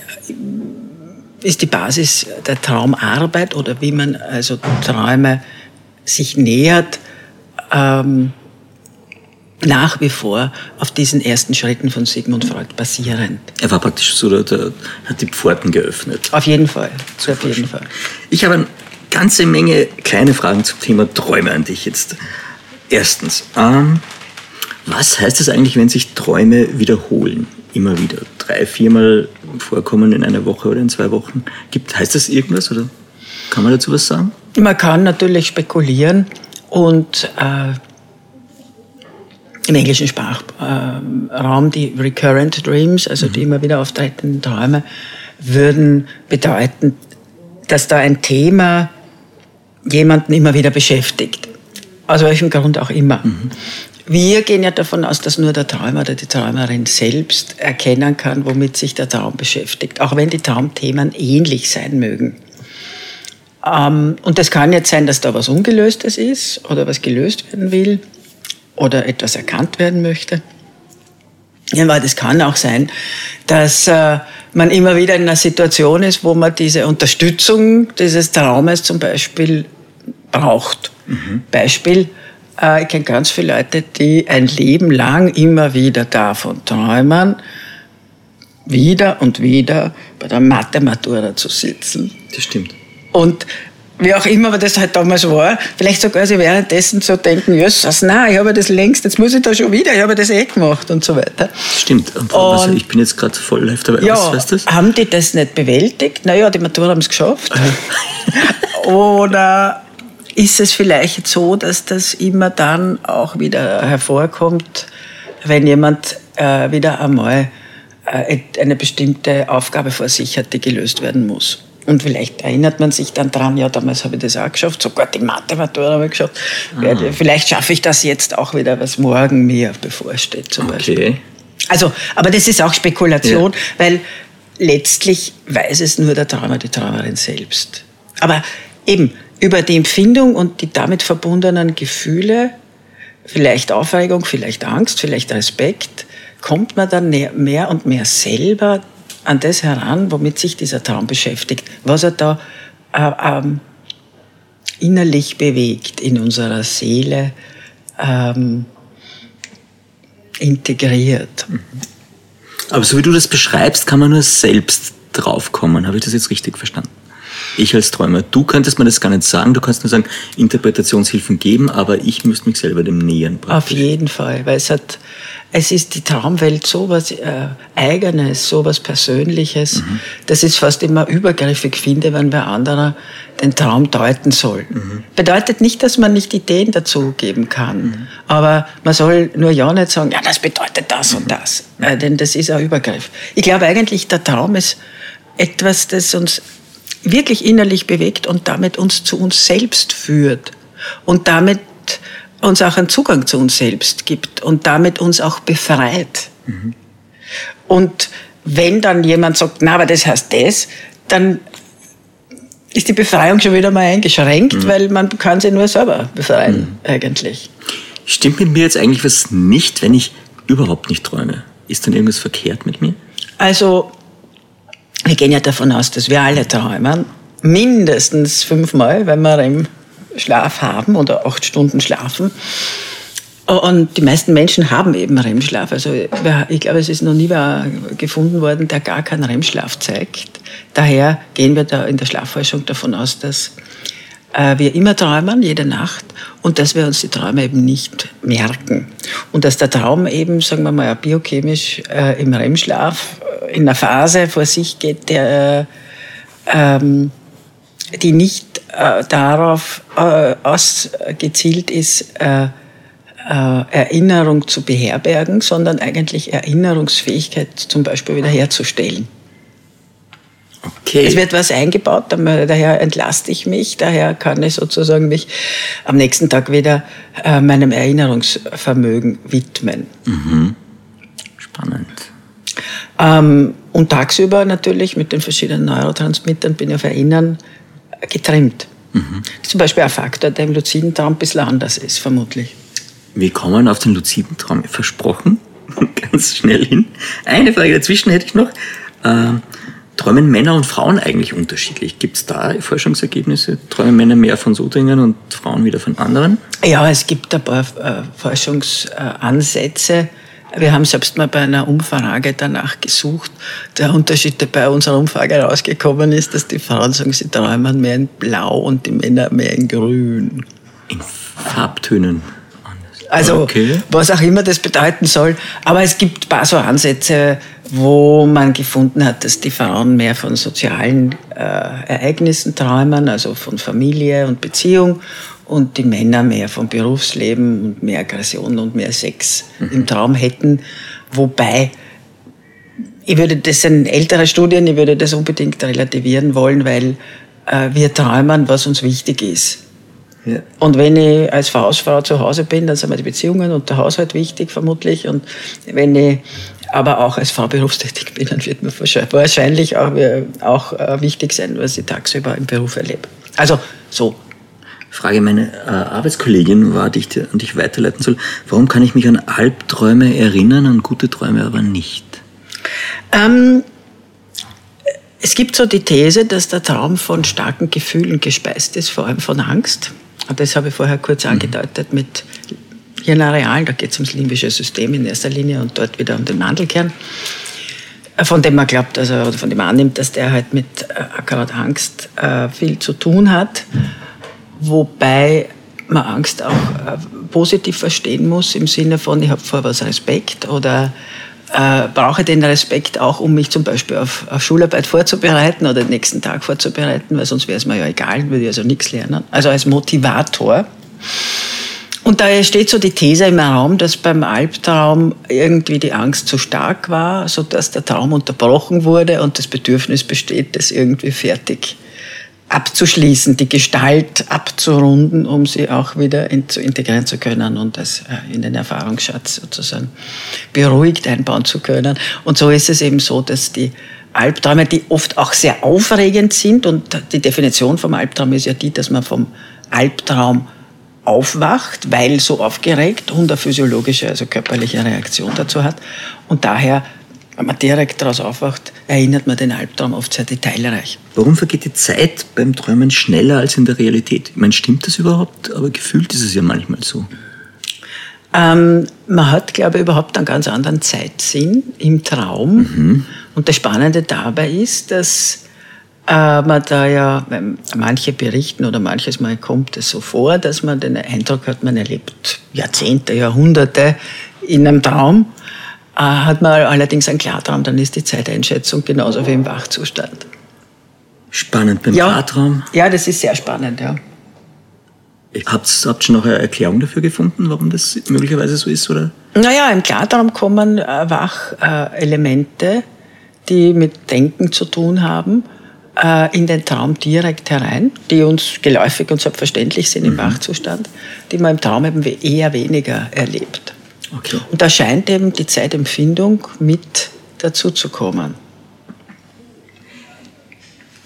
Speaker 4: ist die Basis der Traumarbeit oder wie man also Träume sich nähert, ähm, nach wie vor auf diesen ersten Schritten von Sigmund Freud basierend.
Speaker 3: Er war praktisch so, der, hat die Pforten geöffnet.
Speaker 4: Auf jeden Fall, auf jeden Fall.
Speaker 3: Ich habe eine ganze Menge kleine Fragen zum Thema Träume an dich jetzt. Erstens, ähm, was heißt es eigentlich, wenn sich Träume wiederholen? Immer wieder, drei, viermal vorkommen in einer Woche oder in zwei Wochen. Gibt, heißt das irgendwas oder kann man dazu was sagen?
Speaker 4: Man kann natürlich spekulieren und äh, im englischen Sprachraum die Recurrent Dreams, also die mhm. immer wieder auftretenden Träume, würden bedeuten, dass da ein Thema jemanden immer wieder beschäftigt. Aus welchem Grund auch immer. Mhm. Wir gehen ja davon aus, dass nur der Träumer oder die Träumerin selbst erkennen kann, womit sich der Traum beschäftigt, auch wenn die Traumthemen ähnlich sein mögen. Ähm, und das kann jetzt sein, dass da was Ungelöstes ist oder was gelöst werden will oder etwas erkannt werden möchte. Ja, weil das kann auch sein, dass äh, man immer wieder in einer Situation ist, wo man diese Unterstützung dieses Traumes zum Beispiel braucht. Mhm. Beispiel, ich kenne ganz viele Leute, die ein Leben lang immer wieder davon träumen, wieder und wieder bei der Mathe-Matura zu sitzen.
Speaker 3: Das stimmt.
Speaker 4: Und wie auch immer das halt damals war, vielleicht sogar sie währenddessen so denken, Jesus, nein, ich habe das längst, jetzt muss ich da schon wieder, ich habe das eh gemacht und so weiter.
Speaker 3: Stimmt, und, also ich bin jetzt gerade voll live dabei.
Speaker 4: Ja, Was heißt das? haben die das nicht bewältigt? Naja, die Matura haben es geschafft. Oder ist es vielleicht so, dass das immer dann auch wieder hervorkommt, wenn jemand äh, wieder einmal äh, eine bestimmte Aufgabe vor sich hat, die gelöst werden muss. Und vielleicht erinnert man sich dann dran, ja, damals habe ich das auch geschafft, sogar die Mathe-Matura habe ich geschafft. Ah. Vielleicht schaffe ich das jetzt auch wieder, was morgen mir bevorsteht zum okay. Beispiel. Also, aber das ist auch Spekulation, ja. weil letztlich weiß es nur der Traumer, die Traumerin selbst. Aber eben über die Empfindung und die damit verbundenen Gefühle, vielleicht Aufregung, vielleicht Angst, vielleicht Respekt, kommt man dann mehr und mehr selber an das heran, womit sich dieser Traum beschäftigt, was er da äh, ähm, innerlich bewegt in unserer Seele, ähm, integriert.
Speaker 3: Aber so wie du das beschreibst, kann man nur selbst draufkommen. Habe ich das jetzt richtig verstanden? Ich als Träumer. Du könntest mir das gar nicht sagen. Du kannst nur sagen, Interpretationshilfen geben, aber ich müsste mich selber dem nähern.
Speaker 4: Praktisch. Auf jeden Fall, weil es hat es ist die Traumwelt so was äh, Eigenes, so was Persönliches, mhm. dass ich es fast immer übergriffig finde, wenn wer anderer den Traum deuten soll. Mhm. Bedeutet nicht, dass man nicht Ideen dazu geben kann, mhm. aber man soll nur ja nicht sagen, ja, das bedeutet das und das, äh, denn das ist ein Übergriff. Ich glaube eigentlich, der Traum ist etwas, das uns wirklich innerlich bewegt und damit uns zu uns selbst führt und damit uns auch einen Zugang zu uns selbst gibt und damit uns auch befreit. Mhm. Und wenn dann jemand sagt, na, aber das heißt das, dann ist die Befreiung schon wieder mal eingeschränkt, mhm. weil man kann sie nur selber befreien, mhm. eigentlich.
Speaker 3: Stimmt mit mir jetzt eigentlich was nicht, wenn ich überhaupt nicht träume? Ist dann irgendwas verkehrt mit mir?
Speaker 4: Also, wir gehen ja davon aus, dass wir alle träumen. Mindestens fünfmal, wenn wir im Schlaf haben oder acht Stunden schlafen. Und die meisten Menschen haben eben REM-Schlaf. Also ich glaube, es ist noch nie gefunden worden, der gar keinen REM-Schlaf zeigt. Daher gehen wir da in der Schlafforschung davon aus, dass wir immer träumen, jede Nacht, und dass wir uns die Träume eben nicht merken. Und dass der Traum eben, sagen wir mal, biochemisch äh, im REM-Schlaf in einer Phase vor sich geht, der, ähm, die nicht äh, darauf äh, ausgezielt ist, äh, äh, Erinnerung zu beherbergen, sondern eigentlich Erinnerungsfähigkeit zum Beispiel wiederherzustellen. Okay. Es wird was eingebaut, daher entlaste ich mich, daher kann ich sozusagen mich am nächsten Tag wieder äh, meinem Erinnerungsvermögen widmen. Mhm.
Speaker 3: Spannend.
Speaker 4: Ähm, und tagsüber natürlich mit den verschiedenen Neurotransmittern bin ich auf Erinnern getrimmt. Mhm. Das ist zum Beispiel ein Faktor, der im luziden Traum ein bisschen anders ist, vermutlich.
Speaker 3: Wir kommen auf den luziden Traum versprochen, ganz schnell hin. Eine Frage dazwischen hätte ich noch. Äh, träumen Männer und Frauen eigentlich unterschiedlich? Gibt es da Forschungsergebnisse? Träumen Männer mehr von so Dingen und Frauen wieder von anderen?
Speaker 4: Ja, es gibt ein paar äh, Forschungsansätze. Wir haben selbst mal bei einer Umfrage danach gesucht. Der Unterschied, der bei unserer Umfrage rausgekommen ist, dass die Frauen sagen, sie träumen mehr in Blau und die Männer mehr in Grün.
Speaker 3: In Farbtönen.
Speaker 4: Also, okay. was auch immer das bedeuten soll. Aber es gibt ein paar so Ansätze, wo man gefunden hat, dass die Frauen mehr von sozialen äh, Ereignissen träumen, also von Familie und Beziehung und die Männer mehr vom Berufsleben und mehr Aggression und mehr Sex mhm. im Traum hätten. Wobei, ich würde das sind ältere Studien, ich würde das unbedingt relativieren wollen, weil äh, wir träumen, was uns wichtig ist. Ja. Und wenn ich als Hausfrau zu Hause bin, dann sind mir die Beziehungen und der Haushalt wichtig, vermutlich. Und wenn ich aber auch als Frau berufstätig bin, dann wird mir wahrscheinlich auch, auch äh, wichtig sein, was ich tagsüber im Beruf erlebe. Also so
Speaker 3: Frage meine äh, Arbeitskollegin war, die ich dir, an dich weiterleiten soll. Warum kann ich mich an Albträume erinnern, an gute Träume aber nicht?
Speaker 4: Ähm, es gibt so die These, dass der Traum von starken Gefühlen gespeist ist, vor allem von Angst. Und das habe ich vorher kurz mhm. angedeutet mit Hirnarealen. Da geht es ums limbische System in erster Linie und dort wieder um den Mandelkern äh, von dem man glaubt, also von dem man annimmt, dass der halt mit äh, akkurat Angst äh, viel zu tun hat wobei man Angst auch äh, positiv verstehen muss, im Sinne von, ich habe vor was Respekt oder äh, brauche den Respekt auch, um mich zum Beispiel auf, auf, Schularbeit vorzubereiten oder den nächsten Tag vorzubereiten, weil sonst wäre es mir ja egal, würde ich also nichts lernen. Also als Motivator. Und da steht so die These im Raum, dass beim Albtraum irgendwie die Angst zu stark war, sodass der Traum unterbrochen wurde und das Bedürfnis besteht, das irgendwie fertig abzuschließen, die Gestalt abzurunden, um sie auch wieder in, zu integrieren zu können und das äh, in den Erfahrungsschatz sozusagen beruhigt einbauen zu können. Und so ist es eben so, dass die Albträume, die oft auch sehr aufregend sind und die Definition vom Albtraum ist ja die, dass man vom Albtraum aufwacht, weil so aufgeregt und eine physiologische, also körperliche Reaktion dazu hat. Und daher, wenn man direkt daraus aufwacht, erinnert man den Albtraum oft sehr detailreich.
Speaker 3: Warum vergeht die Zeit beim Träumen schneller als in der Realität? Ich meine, stimmt das überhaupt? Aber gefühlt ist es ja manchmal so.
Speaker 4: Ähm, man hat, glaube ich, überhaupt einen ganz anderen Zeitsinn im Traum. Mhm. Und das Spannende dabei ist, dass äh, man da ja, manche berichten oder manches Mal kommt es so vor, dass man den Eindruck hat, man erlebt Jahrzehnte, Jahrhunderte in einem Traum. Äh, hat man allerdings einen Klartraum, dann ist die Zeiteinschätzung genauso wie im Wachzustand.
Speaker 3: Spannend beim
Speaker 4: ja,
Speaker 3: Klartraum?
Speaker 4: Ja, das ist sehr spannend, ja.
Speaker 3: Habt ihr schon noch eine Erklärung dafür gefunden, warum das möglicherweise so ist? Oder?
Speaker 4: Naja, im Klartraum kommen äh, Wachelemente, die mit Denken zu tun haben äh, in den Traum direkt herein, die uns geläufig und selbstverständlich sind im mhm. Wachzustand, die man im Traum eben eher weniger erlebt. Okay. Und da scheint eben die Zeitempfindung mit dazu zu kommen.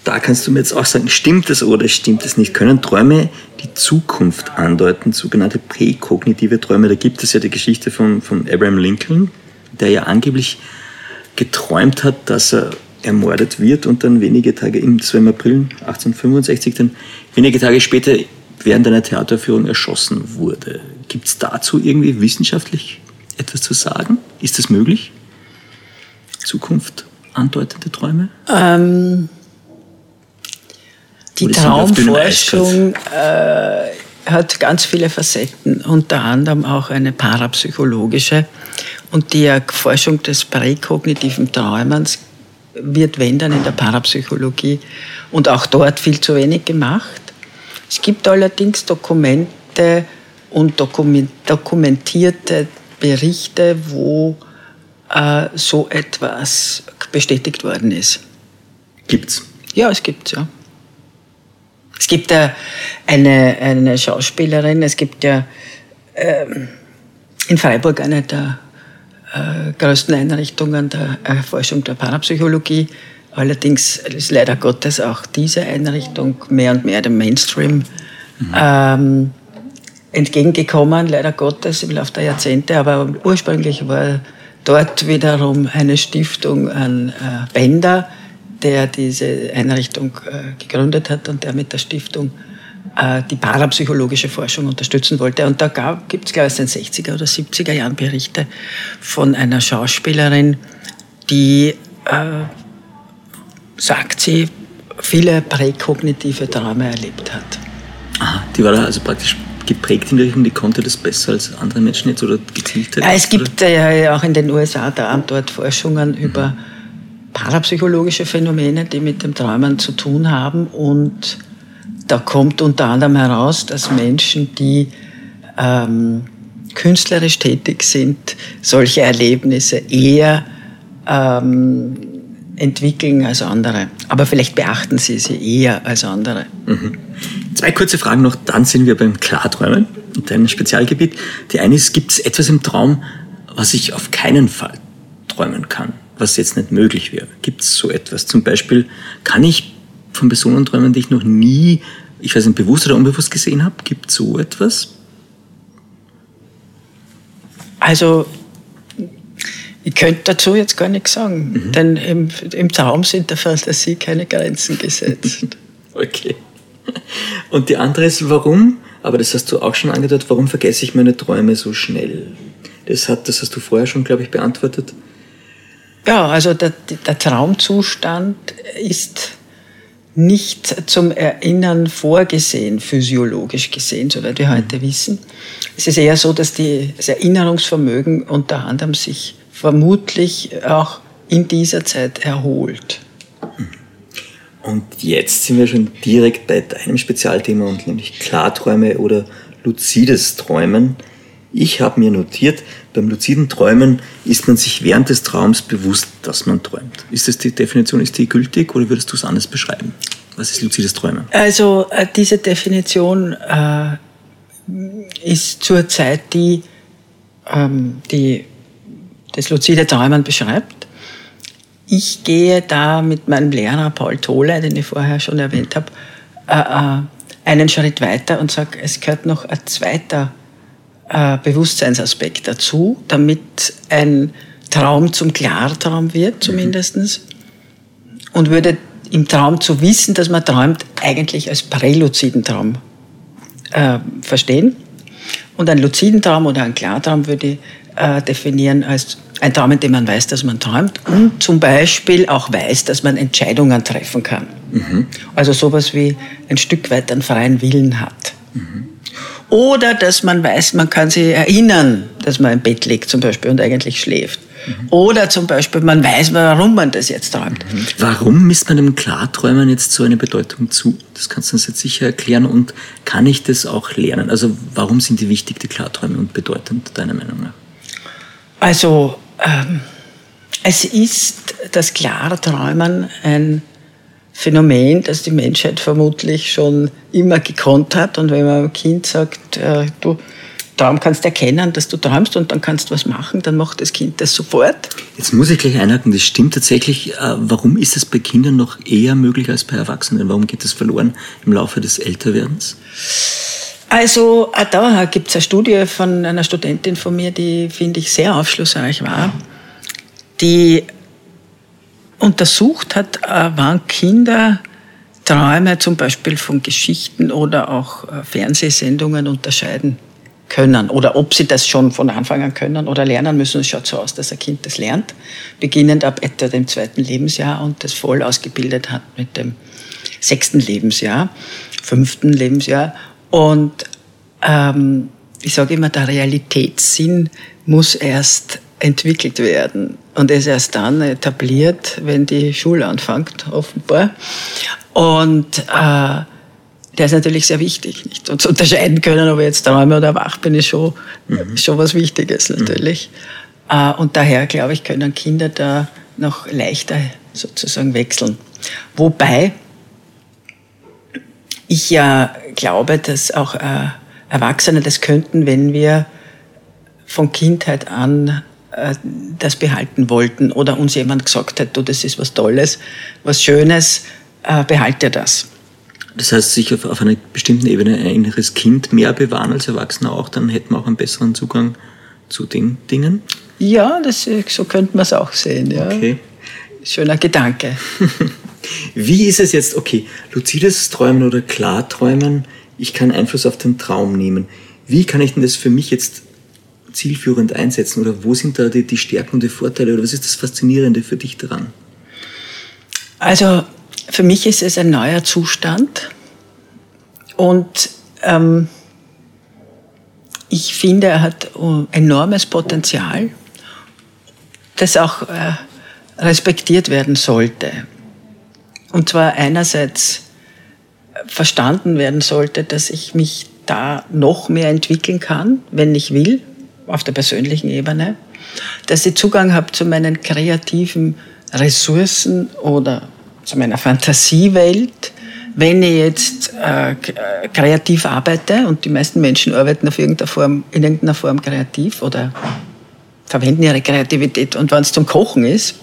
Speaker 3: Da kannst du mir jetzt auch sagen, stimmt das oder stimmt es nicht? Können Träume die Zukunft andeuten, sogenannte präkognitive Träume? Da gibt es ja die Geschichte von, von Abraham Lincoln, der ja angeblich geträumt hat, dass er ermordet wird und dann wenige Tage, im, das war im April 1865, dann wenige Tage später während einer Theateraufführung erschossen wurde. Gibt es dazu irgendwie wissenschaftlich etwas zu sagen? Ist das möglich? Zukunft andeutende Träume?
Speaker 4: Ähm, die Traumforschung äh, hat ganz viele Facetten, unter anderem auch eine parapsychologische. Und die Erforschung des präkognitiven Träumens wird, wenn dann in der Parapsychologie und auch dort viel zu wenig gemacht. Es gibt allerdings Dokumente und dokumentierte Berichte, wo äh, so etwas bestätigt worden ist.
Speaker 3: Gibt's?
Speaker 4: Ja, es gibt ja. Es gibt ja eine, eine Schauspielerin, es gibt ja ähm, in Freiburg eine der äh, größten Einrichtungen der Erforschung der Parapsychologie. Allerdings ist leider Gottes auch diese Einrichtung mehr und mehr dem Mainstream mhm. ähm, entgegengekommen, leider Gottes im Laufe der Jahrzehnte. Aber ursprünglich war dort wiederum eine Stiftung an äh, Bender, der diese Einrichtung äh, gegründet hat und der mit der Stiftung äh, die parapsychologische Forschung unterstützen wollte. Und da gibt es, glaube ich, in den 60er oder 70er Jahren Berichte von einer Schauspielerin, die, äh, sagt sie, viele präkognitive Träume erlebt hat.
Speaker 3: Aha, die war also praktisch geprägt in der Richtung, die konnte das besser als andere Menschen jetzt oder gezielt?
Speaker 4: Ja, es gibt ja auch in den USA da und dort Forschungen mhm. über parapsychologische Phänomene, die mit dem Träumen zu tun haben und da kommt unter anderem heraus, dass Menschen, die ähm, künstlerisch tätig sind, solche Erlebnisse eher ähm, entwickeln als andere. Aber vielleicht beachten sie sie eher als andere.
Speaker 3: Mhm. Zwei kurze Fragen noch, dann sind wir beim Klarträumen und deinem Spezialgebiet. Die eine ist, gibt es etwas im Traum, was ich auf keinen Fall träumen kann, was jetzt nicht möglich wäre? Gibt es so etwas? Zum Beispiel, kann ich von Personen träumen, die ich noch nie, ich weiß nicht, bewusst oder unbewusst gesehen habe? Gibt es so etwas?
Speaker 4: Also, ich könnte dazu jetzt gar nichts sagen, mhm. denn im, im Traum sind der Fantasie keine Grenzen gesetzt.
Speaker 3: okay. Und die andere ist, warum, aber das hast du auch schon angedeutet, warum vergesse ich meine Träume so schnell? Das, hat, das hast du vorher schon, glaube ich, beantwortet.
Speaker 4: Ja, also der, der Traumzustand ist nicht zum Erinnern vorgesehen, physiologisch gesehen, soweit wir heute mhm. wissen. Es ist eher so, dass die, das Erinnerungsvermögen unter anderem sich vermutlich auch in dieser Zeit erholt.
Speaker 3: Und jetzt sind wir schon direkt bei deinem Spezialthema und nämlich Klarträume oder luzides Träumen. Ich habe mir notiert, beim luziden Träumen ist man sich während des Traums bewusst, dass man träumt. Ist das die Definition, ist die gültig oder würdest du es anders beschreiben? Was ist luzides Träumen?
Speaker 4: Also äh, diese Definition äh, ist zurzeit die, ähm, die das luzide Träumen beschreibt. Ich gehe da mit meinem Lehrer Paul Tole, den ich vorher schon erwähnt habe, äh, äh einen Schritt weiter und sage, es gehört noch ein zweiter äh, Bewusstseinsaspekt dazu, damit ein Traum zum Klartraum wird, zumindest. Und würde im Traum zu wissen, dass man träumt, eigentlich als präluziden Traum äh, verstehen. Und einen luziden Traum oder einen Klartraum würde ich äh, definieren als ein Traum, in dem man weiß, dass man träumt und zum Beispiel auch weiß, dass man Entscheidungen treffen kann. Mhm. Also sowas wie ein Stück weit einen freien Willen hat. Mhm. Oder dass man weiß, man kann sich erinnern, dass man im Bett liegt zum Beispiel und eigentlich schläft. Mhm. Oder zum Beispiel, man weiß, warum man das jetzt träumt.
Speaker 3: Mhm. Warum misst man dem Klarträumen jetzt so eine Bedeutung zu? Das kannst du uns jetzt sicher erklären. Und kann ich das auch lernen? Also warum sind die wichtig, die Klarträume, und bedeutend, deiner Meinung nach?
Speaker 4: Also ähm, es ist das Klarträumen ein Phänomen, das die Menschheit vermutlich schon immer gekonnt hat. Und wenn man einem Kind sagt, äh, du Traum kannst erkennen, dass du träumst und dann kannst du was machen, dann macht das Kind das sofort.
Speaker 3: Jetzt muss ich gleich einhaken, das stimmt tatsächlich. Äh, warum ist es bei Kindern noch eher möglich als bei Erwachsenen? Warum geht das verloren im Laufe des Älterwerdens?
Speaker 4: Also auch da gibt es eine Studie von einer Studentin von mir, die, finde ich, sehr aufschlussreich war, die untersucht hat, äh, wann Kinder Träume zum Beispiel von Geschichten oder auch äh, Fernsehsendungen unterscheiden können oder ob sie das schon von Anfang an können oder lernen müssen. Es schaut so aus, dass ein Kind das lernt, beginnend ab etwa dem zweiten Lebensjahr und das voll ausgebildet hat mit dem sechsten Lebensjahr, fünften Lebensjahr. Und ähm, ich sage immer, der Realitätssinn muss erst entwickelt werden und ist erst dann etabliert, wenn die Schule anfängt, offenbar. Und äh, der ist natürlich sehr wichtig. Nicht? Und zu unterscheiden können, ob ich jetzt träume oder wach bin, ist schon, mhm. schon was Wichtiges natürlich. Mhm. Und daher, glaube ich, können Kinder da noch leichter sozusagen wechseln. Wobei ich ja glaube, dass auch äh, Erwachsene das könnten, wenn wir von Kindheit an äh, das behalten wollten oder uns jemand gesagt hat, du, das ist was Tolles, was Schönes, behalte das.
Speaker 3: Das heißt, sich auf, auf einer bestimmten Ebene ein inneres Kind mehr bewahren als Erwachsener auch, dann hätten wir auch einen besseren Zugang zu den Dingen?
Speaker 4: Ja, das, so könnte man es auch sehen. Ja. Okay. Schöner Gedanke.
Speaker 3: Wie ist es jetzt, okay, luzides Träumen oder Klarträumen, ich kann Einfluss auf den Traum nehmen. Wie kann ich denn das für mich jetzt zielführend einsetzen? Oder wo sind da die, die Stärken und die Vorteile? Oder was ist das Faszinierende für dich daran?
Speaker 4: Also für mich ist es ein neuer Zustand und ähm, ich finde, er hat enormes Potenzial, das auch äh, respektiert werden sollte. Und zwar einerseits verstanden werden sollte, dass ich mich da noch mehr entwickeln kann, wenn ich will, auf der persönlichen Ebene, dass ich Zugang habe zu meinen kreativen Ressourcen oder zu meiner Fantasiewelt. Wenn ich jetzt äh, kreativ arbeite, und die meisten Menschen arbeiten auf irgendeiner Form, in irgendeiner Form kreativ oder verwenden ihre Kreativität, und wenn es zum Kochen ist.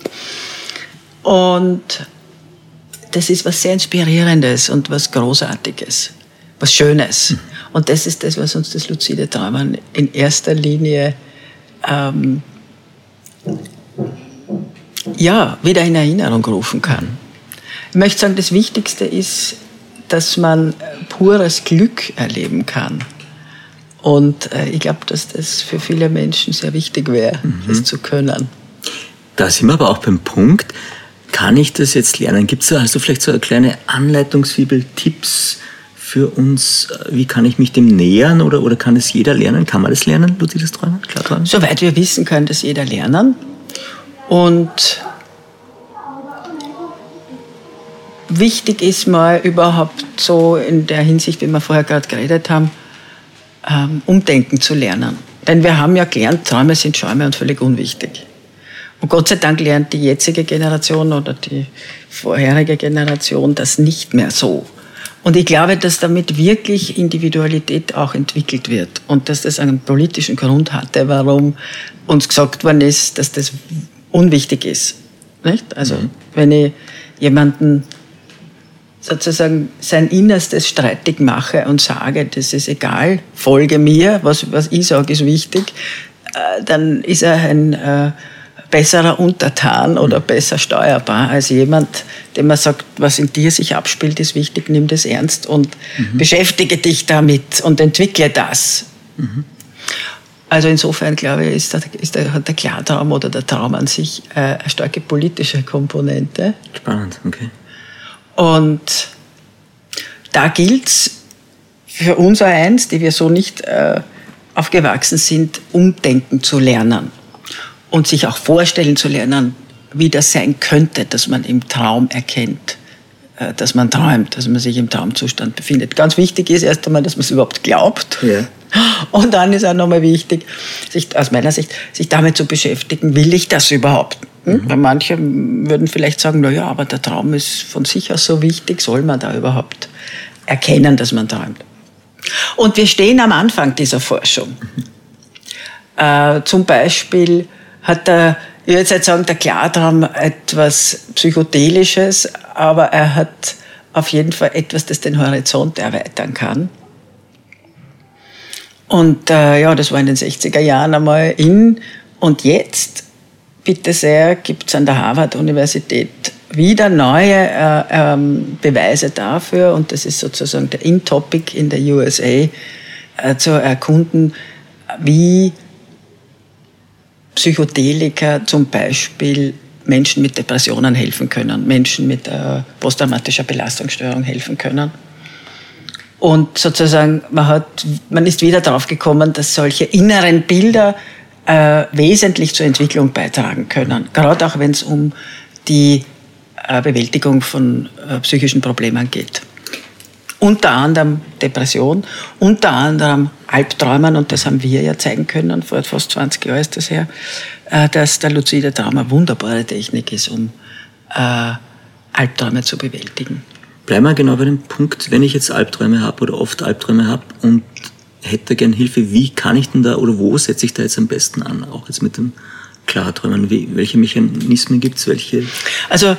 Speaker 4: Und das ist was sehr Inspirierendes und was Großartiges, was Schönes. Und das ist das, was uns das luzide Träumen in erster Linie ähm, ja, wieder in Erinnerung rufen kann. Ich möchte sagen, das Wichtigste ist, dass man pures Glück erleben kann. Und äh, ich glaube, dass das für viele Menschen sehr wichtig wäre, mhm. das zu können.
Speaker 3: Da sind wir aber auch beim Punkt, kann ich das jetzt lernen? Gibt es da also vielleicht so eine kleine Anleitungsfibel, Tipps für uns? Wie kann ich mich dem nähern oder, oder kann es jeder lernen? Kann man das lernen, luzides Träumen?
Speaker 4: Klar Soweit wir wissen, kann das jeder lernen. Und wichtig ist mal überhaupt so in der Hinsicht, wie wir vorher gerade geredet haben, ähm, umdenken zu lernen. Denn wir haben ja gelernt, Träume sind Schäume und völlig unwichtig. Und Gott sei Dank lernt die jetzige Generation oder die vorherige Generation das nicht mehr so. Und ich glaube, dass damit wirklich Individualität auch entwickelt wird und dass das einen politischen Grund hatte, warum uns gesagt worden ist, dass das unwichtig ist. Nicht? Also mhm. wenn ich jemanden sozusagen sein Innerstes streitig mache und sage, das ist egal, folge mir, was, was ich sage, ist wichtig, äh, dann ist er ein äh, besserer Untertan oder besser steuerbar als jemand, dem man sagt, was in dir sich abspielt, ist wichtig, nimm das ernst und mhm. beschäftige dich damit und entwickle das. Mhm. Also insofern glaube ich, ist der, ist der, hat der Klartraum oder der Traum an sich äh, eine starke politische Komponente.
Speaker 3: Spannend, okay.
Speaker 4: Und da gilt es für uns eins, die wir so nicht äh, aufgewachsen sind, umdenken zu lernen und sich auch vorstellen zu lernen, wie das sein könnte, dass man im Traum erkennt, dass man träumt, dass man sich im Traumzustand befindet. Ganz wichtig ist erst einmal, dass man es überhaupt glaubt. Ja. Und dann ist auch nochmal wichtig, sich, aus meiner Sicht, sich damit zu beschäftigen, will ich das überhaupt? Hm? Mhm. Weil manche würden vielleicht sagen, na ja, aber der Traum ist von sich aus so wichtig, soll man da überhaupt erkennen, dass man träumt? Und wir stehen am Anfang dieser Forschung. Mhm. Äh, zum Beispiel hat der, ich würde jetzt sagen, der Klartraum etwas Psychedelisches, aber er hat auf jeden Fall etwas, das den Horizont erweitern kann. Und äh, ja, das war in den 60er Jahren einmal in. Und jetzt, bitte sehr, gibt es an der Harvard-Universität wieder neue äh, ähm, Beweise dafür. Und das ist sozusagen der In-Topic in der USA, äh, zu erkunden, wie Psychedelika zum Beispiel Menschen mit Depressionen helfen können, Menschen mit äh, posttraumatischer Belastungsstörung helfen können. Und sozusagen, man, hat, man ist wieder darauf gekommen, dass solche inneren Bilder äh, wesentlich zur Entwicklung beitragen können. Gerade auch wenn es um die äh, Bewältigung von äh, psychischen Problemen geht unter anderem Depression, unter anderem Albträumen, und das haben wir ja zeigen können, vor fast 20 Jahren ist das her, äh, dass der luzide Traum eine wunderbare Technik ist, um äh, Albträume zu bewältigen.
Speaker 3: Bleiben wir genau bei dem Punkt, wenn ich jetzt Albträume habe oder oft Albträume habe und hätte gern Hilfe, wie kann ich denn da oder wo setze ich da jetzt am besten an, auch jetzt mit dem Klarträumen? Welche Mechanismen gibt es? Welche?
Speaker 4: Also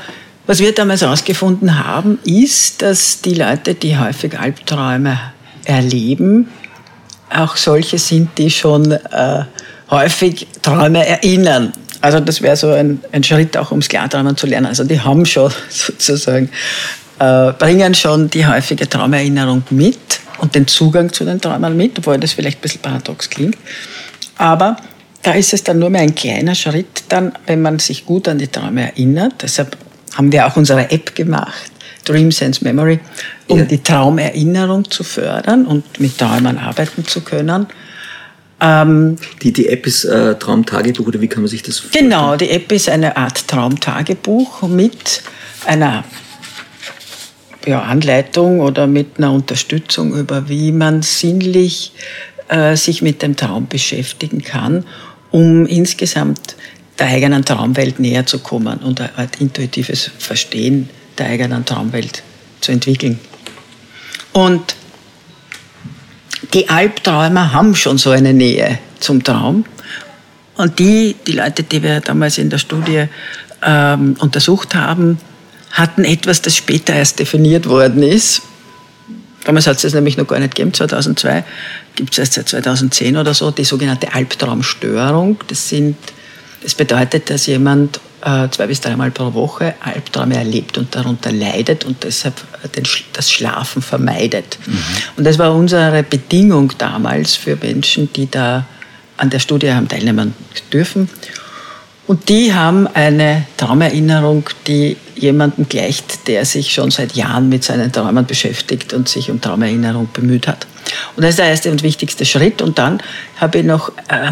Speaker 4: was wir damals herausgefunden haben, ist, dass die Leute, die häufig Albträume erleben, auch solche sind, die schon äh, häufig Träume erinnern. Also das wäre so ein, ein, Schritt auch, ums Klarträumen zu lernen. Also die haben schon sozusagen, äh, bringen schon die häufige Traumerinnerung mit und den Zugang zu den Träumen mit, obwohl das vielleicht ein bisschen paradox klingt. Aber da ist es dann nur mehr ein kleiner Schritt, dann, wenn man sich gut an die Träume erinnert. Deshalb haben wir auch unsere App gemacht, Dream Sense Memory, um ja. die Traumerinnerung zu fördern und mit Träumen arbeiten zu können.
Speaker 3: Ähm, die, die App ist äh, Traumtagebuch oder wie kann man sich das
Speaker 4: vorstellen? Genau, die App ist eine Art Traumtagebuch mit einer ja, Anleitung oder mit einer Unterstützung über, wie man sinnlich äh, sich mit dem Traum beschäftigen kann, um insgesamt der eigenen Traumwelt näher zu kommen und ein intuitives Verstehen der eigenen Traumwelt zu entwickeln. Und die Albträumer haben schon so eine Nähe zum Traum. Und die, die Leute, die wir damals in der Studie ähm, untersucht haben, hatten etwas, das später erst definiert worden ist. Damals hat es das nämlich noch gar nicht gegeben, 2002, gibt es erst seit 2010 oder so, die sogenannte Albtraumstörung. Das sind das bedeutet, dass jemand äh, zwei bis dreimal pro Woche Albträume erlebt und darunter leidet und deshalb den, das Schlafen vermeidet. Mhm. Und das war unsere Bedingung damals für Menschen, die da an der Studie haben teilnehmen dürfen. Und die haben eine Traumerinnerung, die jemanden gleicht, der sich schon seit Jahren mit seinen Träumen beschäftigt und sich um Traumerinnerung bemüht hat. Und das ist der erste und wichtigste Schritt. Und dann habe ich noch äh, äh,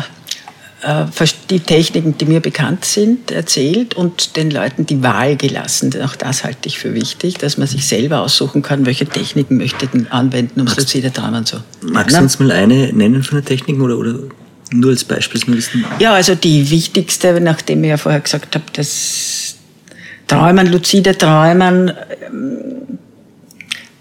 Speaker 4: die Techniken, die mir bekannt sind, erzählt und den Leuten die Wahl gelassen. Auch das halte ich für wichtig, dass man sich selber aussuchen kann, welche Techniken möchte ich anwenden, um luzide Träumen zu.
Speaker 3: Magst du uns mal eine nennen von den Techniken oder, oder nur als Beispiel?
Speaker 4: Ja, also die wichtigste, nachdem ich ja vorher gesagt habe, dass Träumen, luzide Träumen, ähm,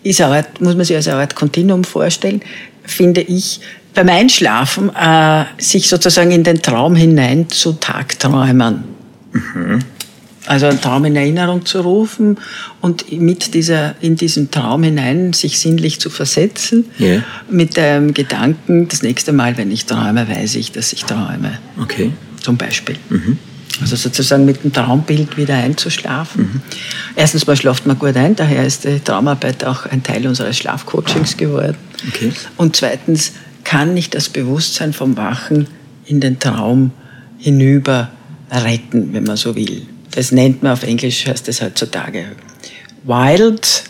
Speaker 4: ist eine Art, muss man sich als eine Art Kontinuum vorstellen, finde ich, beim Einschlafen äh, sich sozusagen in den Traum hinein zu tagträumen. Mhm. Also einen Traum in Erinnerung zu rufen und mit dieser, in diesen Traum hinein sich sinnlich zu versetzen, yeah. mit dem Gedanken, das nächste Mal, wenn ich träume, weiß ich, dass ich träume.
Speaker 3: Okay.
Speaker 4: Zum Beispiel. Mhm. Also sozusagen mit dem Traumbild wieder einzuschlafen. Mhm. Erstens mal schlaft man gut ein, daher ist die Traumarbeit auch ein Teil unseres Schlafcoachings geworden. Okay. Und zweitens kann ich das Bewusstsein vom Wachen in den Traum hinüber retten, wenn man so will. Das nennt man auf Englisch, heißt das heutzutage Wild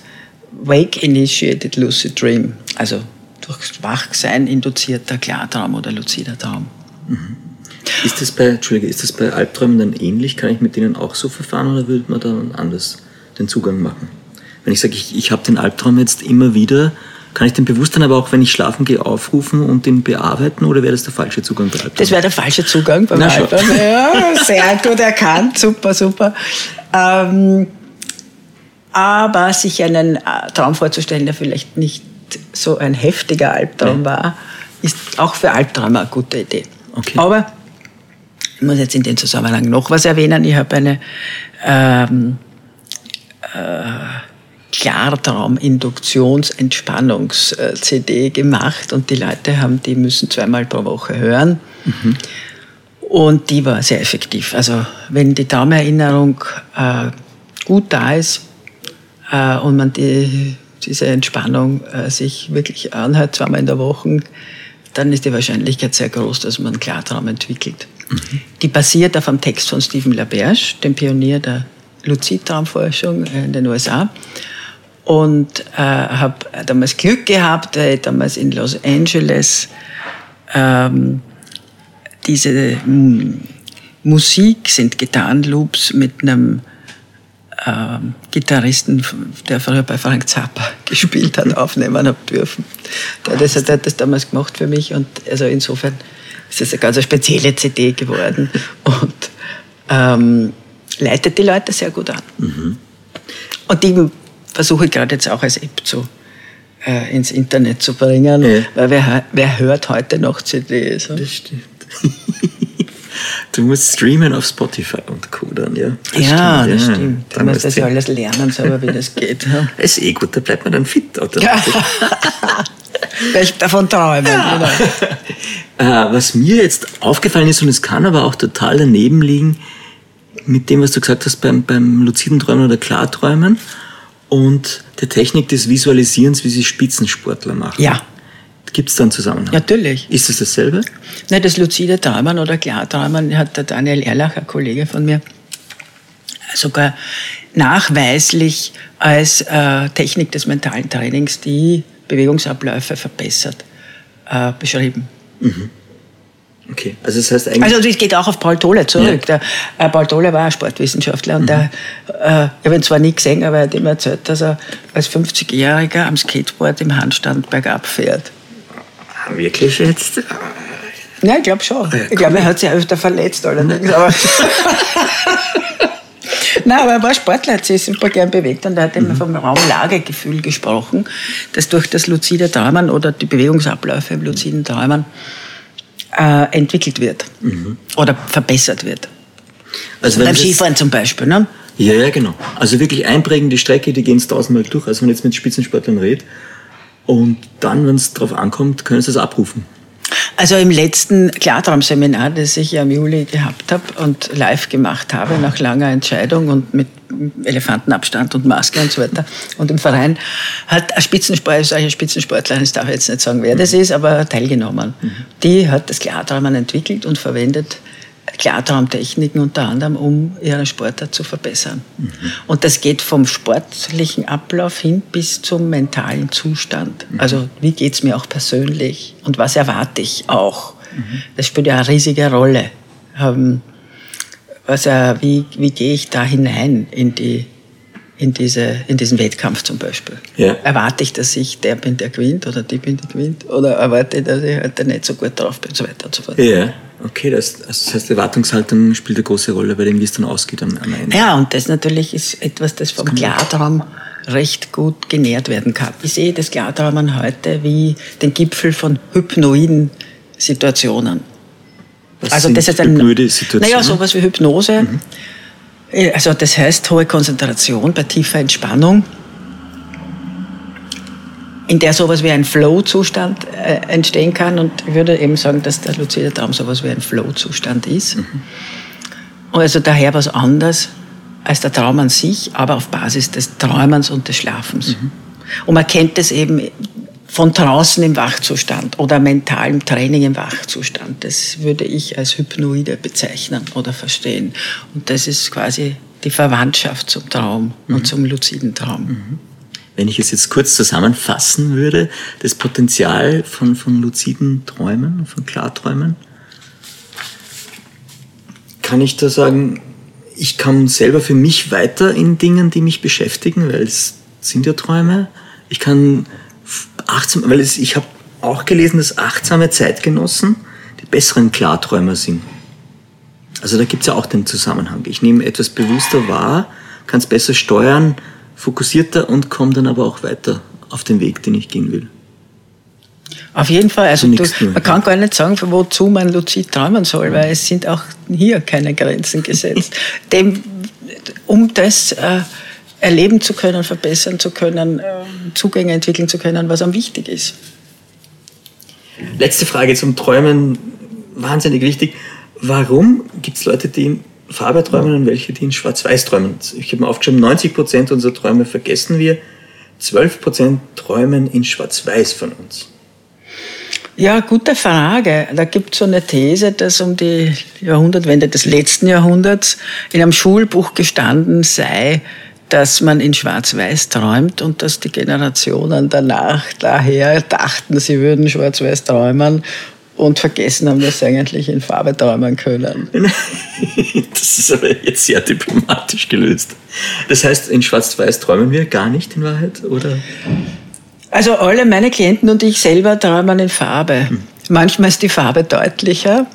Speaker 4: Wake Initiated Lucid Dream, also durch Wachsein induzierter Klartraum oder luzider Traum.
Speaker 3: Mhm. Ist das bei, Entschuldige, ist das bei Albträumen dann ähnlich? Kann ich mit denen auch so verfahren oder würde man da anders den Zugang machen? Wenn ich sage, ich, ich habe den Albtraum jetzt immer wieder, kann ich den Bewusstsein aber auch, wenn ich schlafen gehe, aufrufen und den bearbeiten oder wäre das der falsche Zugang bei Albtraum?
Speaker 4: Das wäre der falsche Zugang beim Albtraum. Ja, sehr gut erkannt, super, super. Ähm, aber sich einen äh, Traum vorzustellen, der vielleicht nicht so ein heftiger Albtraum ja. war, ist auch für Albträume eine gute Idee. Okay. Aber ich muss jetzt in dem Zusammenhang noch was erwähnen. Ich habe eine ähm, äh, Klartraum-Induktions-Entspannungs-CD gemacht und die Leute haben, die müssen zweimal pro Woche hören. Mhm. Und die war sehr effektiv. Also wenn die Traumerinnerung äh, gut da ist äh, und man die, diese Entspannung äh, sich wirklich anhört, zweimal in der Woche, dann ist die Wahrscheinlichkeit sehr groß, dass man einen Klartraum entwickelt. Mhm. Die basiert auf einem Text von Stephen LaBerge, dem Pionier der Luzidtraumforschung in den USA und äh, habe damals Glück gehabt, weil damals in Los Angeles ähm, diese m, Musik sind Gitarrenloops mit einem ähm, Gitarristen, der früher bei Frank Zappa gespielt hat, aufnehmen habe dürfen. Der, das, der hat das damals gemacht für mich und also insofern ist das eine ganz spezielle CD geworden und ähm, leitet die Leute sehr gut an. Mhm. Und die versuche ich gerade jetzt auch als App zu, äh, ins Internet zu bringen, ja. weil wer, wer hört heute noch CDs?
Speaker 3: Das stimmt. Du musst streamen auf Spotify und Co. dann, ja.
Speaker 4: Das ja, stimmt, das ja. stimmt. Du musst das ja alles lernen, selber, wie das geht. Ja.
Speaker 3: ist eh gut, da bleibt man dann fit. Oder?
Speaker 4: Ja. Weil ich davon träume. Ja. Genau.
Speaker 3: Äh, was mir jetzt aufgefallen ist, und es kann aber auch total daneben liegen, mit dem, was du gesagt hast beim, beim luziden Träumen oder Klarträumen, und der Technik des Visualisierens, wie sie Spitzensportler machen.
Speaker 4: Ja.
Speaker 3: Gibt es da einen Zusammenhang?
Speaker 4: Natürlich.
Speaker 3: Ist es dasselbe?
Speaker 4: Nein, das luzide Träumen oder Klarträumen hat der Daniel Erlach, ein Kollege von mir, sogar nachweislich als äh, Technik des mentalen Trainings die Bewegungsabläufe verbessert äh, beschrieben. Mhm.
Speaker 3: Okay, also das heißt eigentlich.
Speaker 4: Also das geht auch auf Paul Tolle zurück. Ja. Der, äh, Paul Tolle war ein Sportwissenschaftler und mhm. der, äh, ich habe ihn zwar nie gesehen, aber er hat ihm erzählt, dass er als 50-Jähriger am Skateboard im Handstand bergab fährt.
Speaker 3: Ah, wirklich jetzt?
Speaker 4: Ja, ich glaube schon. Ja, ich glaube, er hat sich öfter verletzt allerdings. Aber Nein, aber er war Sportler, hat sich super gern bewegt und er hat immer mhm. vom Raumlagegefühl gesprochen, das durch das luzide Träumen oder die Bewegungsabläufe im luziden Träumen äh, entwickelt wird mhm. oder verbessert wird. Also Beim Skifahren zum Beispiel, ne?
Speaker 3: Ja, ja, genau. Also wirklich einprägen die Strecke, die gehen es tausendmal durch. Also wenn ich jetzt mit Spitzensportlern rede und dann, wenn es darauf ankommt, können sie das abrufen.
Speaker 4: Also im letzten Klartraumseminar, das ich ja im Juli gehabt habe und live gemacht habe, nach langer Entscheidung und mit Elefantenabstand und Maske und so weiter und im Verein, hat ein Spitzensportler, solche Spitzensportler, ich darf jetzt nicht sagen, wer das ist, aber teilgenommen. Mhm. Die hat das Klartraumen entwickelt und verwendet Klartraumtechniken unter anderem, um ihren Sportart zu verbessern. Mhm. Und das geht vom sportlichen Ablauf hin bis zum mentalen Zustand. Mhm. Also wie geht es mir auch persönlich und was erwarte ich auch? Mhm. Das spielt ja eine riesige Rolle Ähm, äh, wie, wie gehe ich da hinein in, die, in, diese, in diesen Wettkampf zum Beispiel?
Speaker 3: Ja.
Speaker 4: Erwarte ich, dass ich der bin, der gewinnt oder die bin, die gewinnt? Oder erwarte ich, dass ich halt nicht so gut drauf bin und so weiter und so fort.
Speaker 3: Ja, okay, das, das heißt, Erwartungshaltung spielt eine große Rolle bei dem, wie es dann ausgeht am, am Ende.
Speaker 4: Ja, und das natürlich ist etwas, das vom Klartraum recht gut genährt werden kann. Ich sehe das Klartraumen heute wie den Gipfel von hypnoiden Situationen.
Speaker 3: Was
Speaker 4: also das ist ein? Naja, sowas wie Hypnose. Also das heißt hohe Konzentration bei tiefer Entspannung, in der sowas wie ein Flow-Zustand äh, entstehen kann. Und ich würde eben sagen, dass der luzide Traum sowas wie ein Flow-Zustand ist. Und also daher was anderes als der Traum an sich, aber auf Basis des Träumens und des Schlafens. Und man kennt es eben von draußen im Wachzustand oder mentalem Training im Wachzustand. Das würde ich als Hypnoide bezeichnen oder verstehen. Und das ist quasi die Verwandtschaft zum Traum und zum luziden Traum.
Speaker 3: Wenn ich es jetzt kurz zusammenfassen würde, das Potenzial von, von luziden Träumen, von Klarträumen, kann ich da sagen, ich komme selber für mich weiter in Dingen, die mich beschäftigen, weil es sind ja Träume. Ich kann achtsam, weil es, ich habe auch gelesen, dass achtsame Zeitgenossen die besseren Klarträumer sind. Also da gibt es ja auch den Zusammenhang. Ich nehme etwas bewusster wahr, kann es besser steuern, fokussierter und komme dann aber auch weiter auf den Weg, den ich gehen will.
Speaker 4: Auf jeden Fall. Also du,
Speaker 3: Zunächst nur,
Speaker 4: man kann gar nicht sagen, wozu man luzid träumen soll, weil es sind auch hier keine Grenzen gesetzt. Dem, um das äh, erleben zu können, verbessern zu können, äh, Zugänge entwickeln zu können, was am wichtig ist.
Speaker 3: Letzte Frage zum Träumen, wahnsinnig wichtig. Warum gibt es Leute, die in Farbe träumen und welche, die in Schwarz-Weiß träumen? Ich habe mir aufgeschrieben, 90% unserer Träume vergessen wir, 12% träumen in Schwarz-Weiß von uns.
Speaker 4: Ja, gute Frage. Da gibt es so eine These, dass um die Jahrhundertwende des letzten Jahrhunderts in einem Schulbuch gestanden sei, dass man in Schwarz-Weiß träumt und dass die Generationen danach daher dachten, sie würden Schwarz-Weiß träumen und vergessen haben, dass sie eigentlich in Farbe träumen können.
Speaker 3: Das ist aber jetzt sehr diplomatisch gelöst. Das heißt, in Schwarz-Weiß träumen wir gar nicht in Wahrheit, oder?
Speaker 4: Also alle meine Klienten und ich selber träumen in Farbe. Manchmal ist die Farbe deutlicher.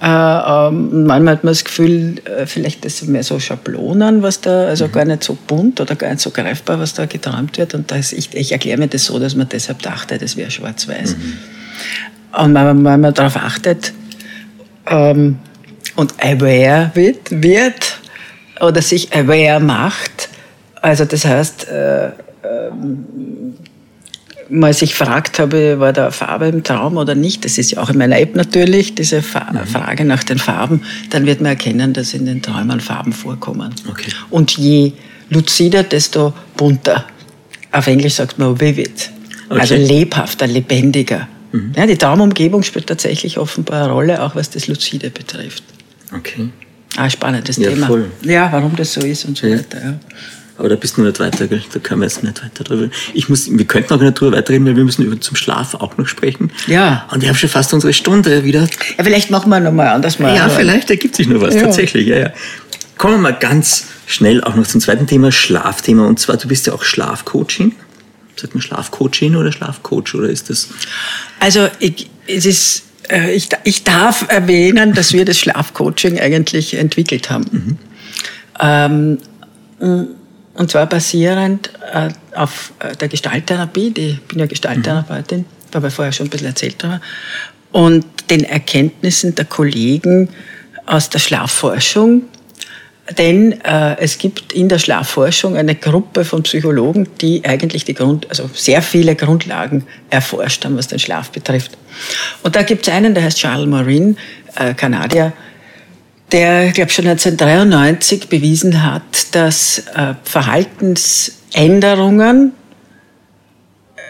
Speaker 4: Äh, ähm, manchmal hat man das Gefühl, äh, vielleicht ist es mehr so Schablonen, was da, also gar nicht so bunt oder gar nicht so greifbar, was da geträumt wird. Und das, ich, ich erkläre mir das so, dass man deshalb dachte, das wäre schwarz-weiß. Und wenn man, man darauf achtet ähm, und aware wird, wird oder sich aware macht, also das heißt, äh, mal sich gefragt habe, war da Farbe im Traum oder nicht, das ist ja auch in meiner App natürlich, diese Fa Frage nach den Farben, dann wird man erkennen, dass in den Träumen Farben vorkommen.
Speaker 3: Okay.
Speaker 4: Und je luzider, desto bunter. Auf Englisch sagt man vivid.
Speaker 3: Okay.
Speaker 4: Also lebhafter, lebendiger. Ja, die Traumumgebung spielt tatsächlich offenbar eine Rolle, auch was das Luzide betrifft.
Speaker 3: Okay.
Speaker 4: Ah, spannendes
Speaker 3: Ja,
Speaker 4: Thema.
Speaker 3: voll.
Speaker 4: Ja, warum das so ist und so
Speaker 3: Ja.
Speaker 4: weiter. Ja.
Speaker 3: Aber da bist du noch nicht weiter, gell? Da können wir jetzt nicht weiter drüber. Ich muss, wir könnten auch nicht drüber weiterreden, weil wir müssen über zum Schlaf auch noch sprechen.
Speaker 4: Ja.
Speaker 3: Und wir haben schon fast unsere Stunde wieder.
Speaker 4: ja, vielleicht machen wir nochmal anders mal.
Speaker 3: Ja, vielleicht ergibt sich noch was,
Speaker 4: Ja.
Speaker 3: tatsächlich. Ja, ja. Kommen wir mal ganz schnell auch noch zum zweiten Thema, Schlafthema. Und zwar, du bist ja auch Schlafcoaching. Sagt man Schlafcoaching oder Schlafcoach oder ist das?
Speaker 4: Also ich, es ist, äh, ich, ich darf erwähnen, dass wir das Schlafcoaching eigentlich entwickelt haben. Ähm, und zwar basierend äh, auf äh, der Gestalttherapie, die, ich bin ja Gestalttherapeutin, habe ich vorher schon ein bisschen erzählt darüber, und den Erkenntnissen der Kollegen aus der Schlafforschung, denn äh, es gibt in der Schlafforschung eine Gruppe von Psychologen, die eigentlich die Grund, also sehr viele Grundlagen erforscht haben, was den Schlaf betrifft. Und da gibt es einen, der heißt Charles Morin, äh, Kanadier, der, ich glaube, schon 1993 bewiesen hat, dass äh, Verhaltensänderungen äh,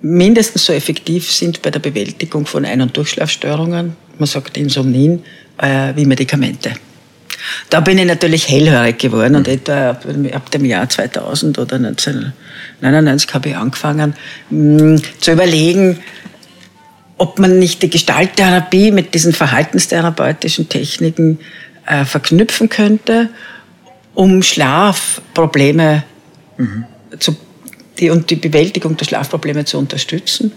Speaker 4: mindestens so effektiv sind bei der Bewältigung von Ein- und Durchschlafstörungen, man sagt Insomnien, äh, wie Medikamente. Da bin ich natürlich hellhörig geworden und etwa ab, ab dem Jahr 2000 oder 1999 habe ich angefangen mh, zu überlegen, ob man nicht die Gestalttherapie mit diesen verhaltenstherapeutischen Techniken äh, verknüpfen könnte, um Schlafprobleme mhm. zu, die, und die Bewältigung der Schlafprobleme zu unterstützen.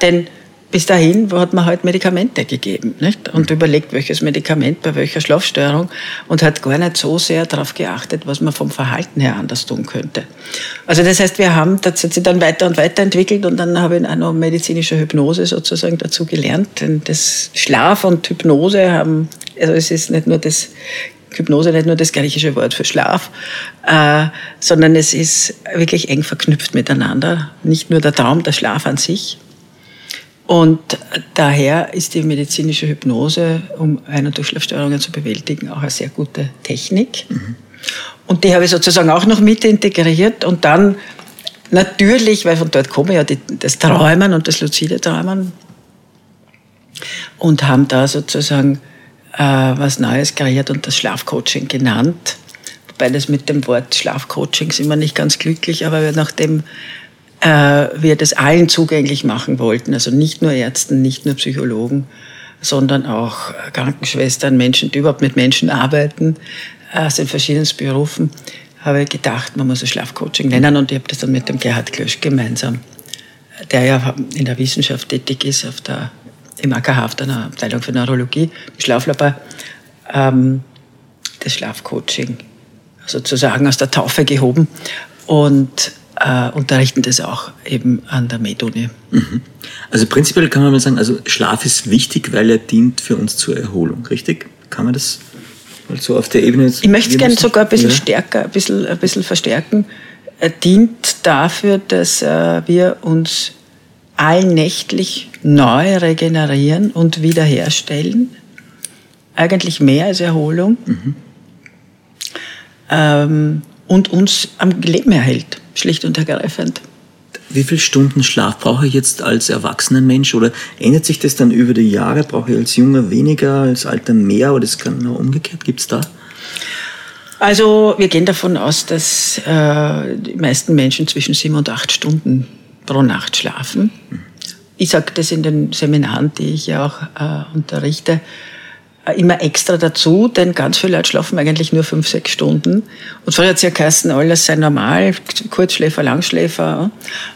Speaker 4: Denn bis dahin hat man halt Medikamente gegeben nicht? und überlegt, welches Medikament bei welcher Schlafstörung und hat gar nicht so sehr darauf geachtet, was man vom Verhalten her anders tun könnte. Also das heißt, wir haben, das hat sich dann weiter und weiter entwickelt und dann habe ich auch noch medizinische Hypnose sozusagen dazu gelernt. Denn das Schlaf und Hypnose haben, also es ist nicht nur das Hypnose nicht nur das griechische Wort für Schlaf, äh, sondern es ist wirklich eng verknüpft miteinander. Nicht nur der Traum, der Schlaf an sich, und daher ist die medizinische Hypnose, um Ein- und Durchschlafstörungen zu bewältigen, auch eine sehr gute Technik. Mhm. Und die habe ich sozusagen auch noch mit integriert und dann natürlich, weil von dort komme ja die, das Träumen und das luzide Träumen und haben da sozusagen äh, was Neues kreiert und das Schlafcoaching genannt. Wobei das mit dem Wort Schlafcoaching sind wir nicht ganz glücklich, aber nachdem wir das allen zugänglich machen wollten. Also nicht nur Ärzten, nicht nur Psychologen, sondern auch Krankenschwestern, Menschen, die überhaupt mit Menschen arbeiten, aus den verschiedensten Berufen, habe ich gedacht, man muss es Schlafcoaching nennen. Und ich habe das dann mit dem Gerhard Klösch gemeinsam, der ja in der Wissenschaft tätig ist, auf der, im AKH, auf der Abteilung für Neurologie, im Schlaflabor, ähm, das Schlafcoaching sozusagen aus der Taufe gehoben. Und äh, unterrichten das auch eben an der Med-Uni.
Speaker 3: Mhm. Also prinzipiell kann man mal sagen, also Schlaf ist wichtig, weil er dient für uns zur Erholung, richtig? Kann man das mal so auf der Ebene?
Speaker 4: Ich möchte es gerne sogar ein bisschen ja. stärker, ein bisschen, ein bisschen verstärken. Er dient dafür, dass äh, wir uns allnächtlich neu regenerieren und wiederherstellen. Eigentlich mehr als Erholung. Mhm. Ähm, und uns am Leben erhält schlicht und ergreifend.
Speaker 3: Wie viele Stunden Schlaf brauche ich jetzt als erwachsener Mensch oder ändert sich das dann über die Jahre? Brauche ich als Junger weniger, als Alter mehr oder ist genau umgekehrt? Gibt es da?
Speaker 4: Also wir gehen davon aus, dass äh, die meisten Menschen zwischen sieben und acht Stunden pro Nacht schlafen. Ich sage das in den Seminaren, die ich ja auch äh, unterrichte immer extra dazu, denn ganz viele Leute schlafen eigentlich nur fünf, sechs Stunden. Und früher hat es ja geheißen, alles sei normal, Kurzschläfer, Langschläfer.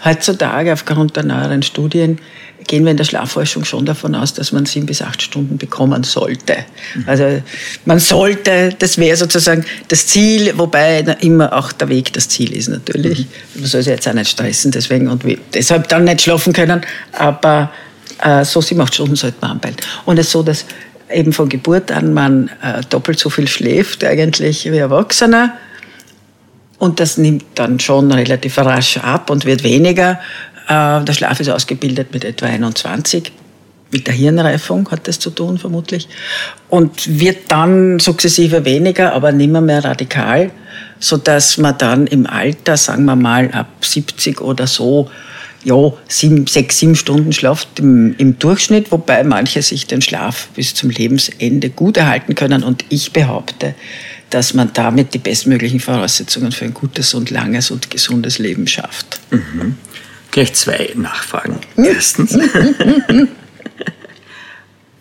Speaker 4: Heutzutage, aufgrund der neueren Studien, gehen wir in der Schlafforschung schon davon aus, dass man sieben bis acht Stunden bekommen sollte. Also man sollte, das wäre sozusagen das Ziel, wobei immer auch der Weg das Ziel ist natürlich. Man soll sich jetzt auch nicht stressen deswegen und deshalb dann nicht schlafen können, aber äh, so sieben, acht Stunden sollte man anpeilen. Und es ist so, dass eben von Geburt an man äh, doppelt so viel schläft eigentlich wie Erwachsener. Und das nimmt dann schon relativ rasch ab und wird weniger. Äh, der Schlaf ist ausgebildet mit etwa 21. Mit der Hirnreifung hat das zu tun, vermutlich. Und wird dann sukzessive weniger, aber nimmer mehr radikal, sodass man dann im Alter, sagen wir mal ab 70 oder so, ja, sieben, sechs, sieben Stunden schlaft im, im, Durchschnitt, wobei manche sich den Schlaf bis zum Lebensende gut erhalten können. Und ich behaupte, dass man damit die bestmöglichen Voraussetzungen für ein gutes und langes und gesundes Leben schafft.
Speaker 3: Mhm. Gleich zwei Nachfragen. Erstens.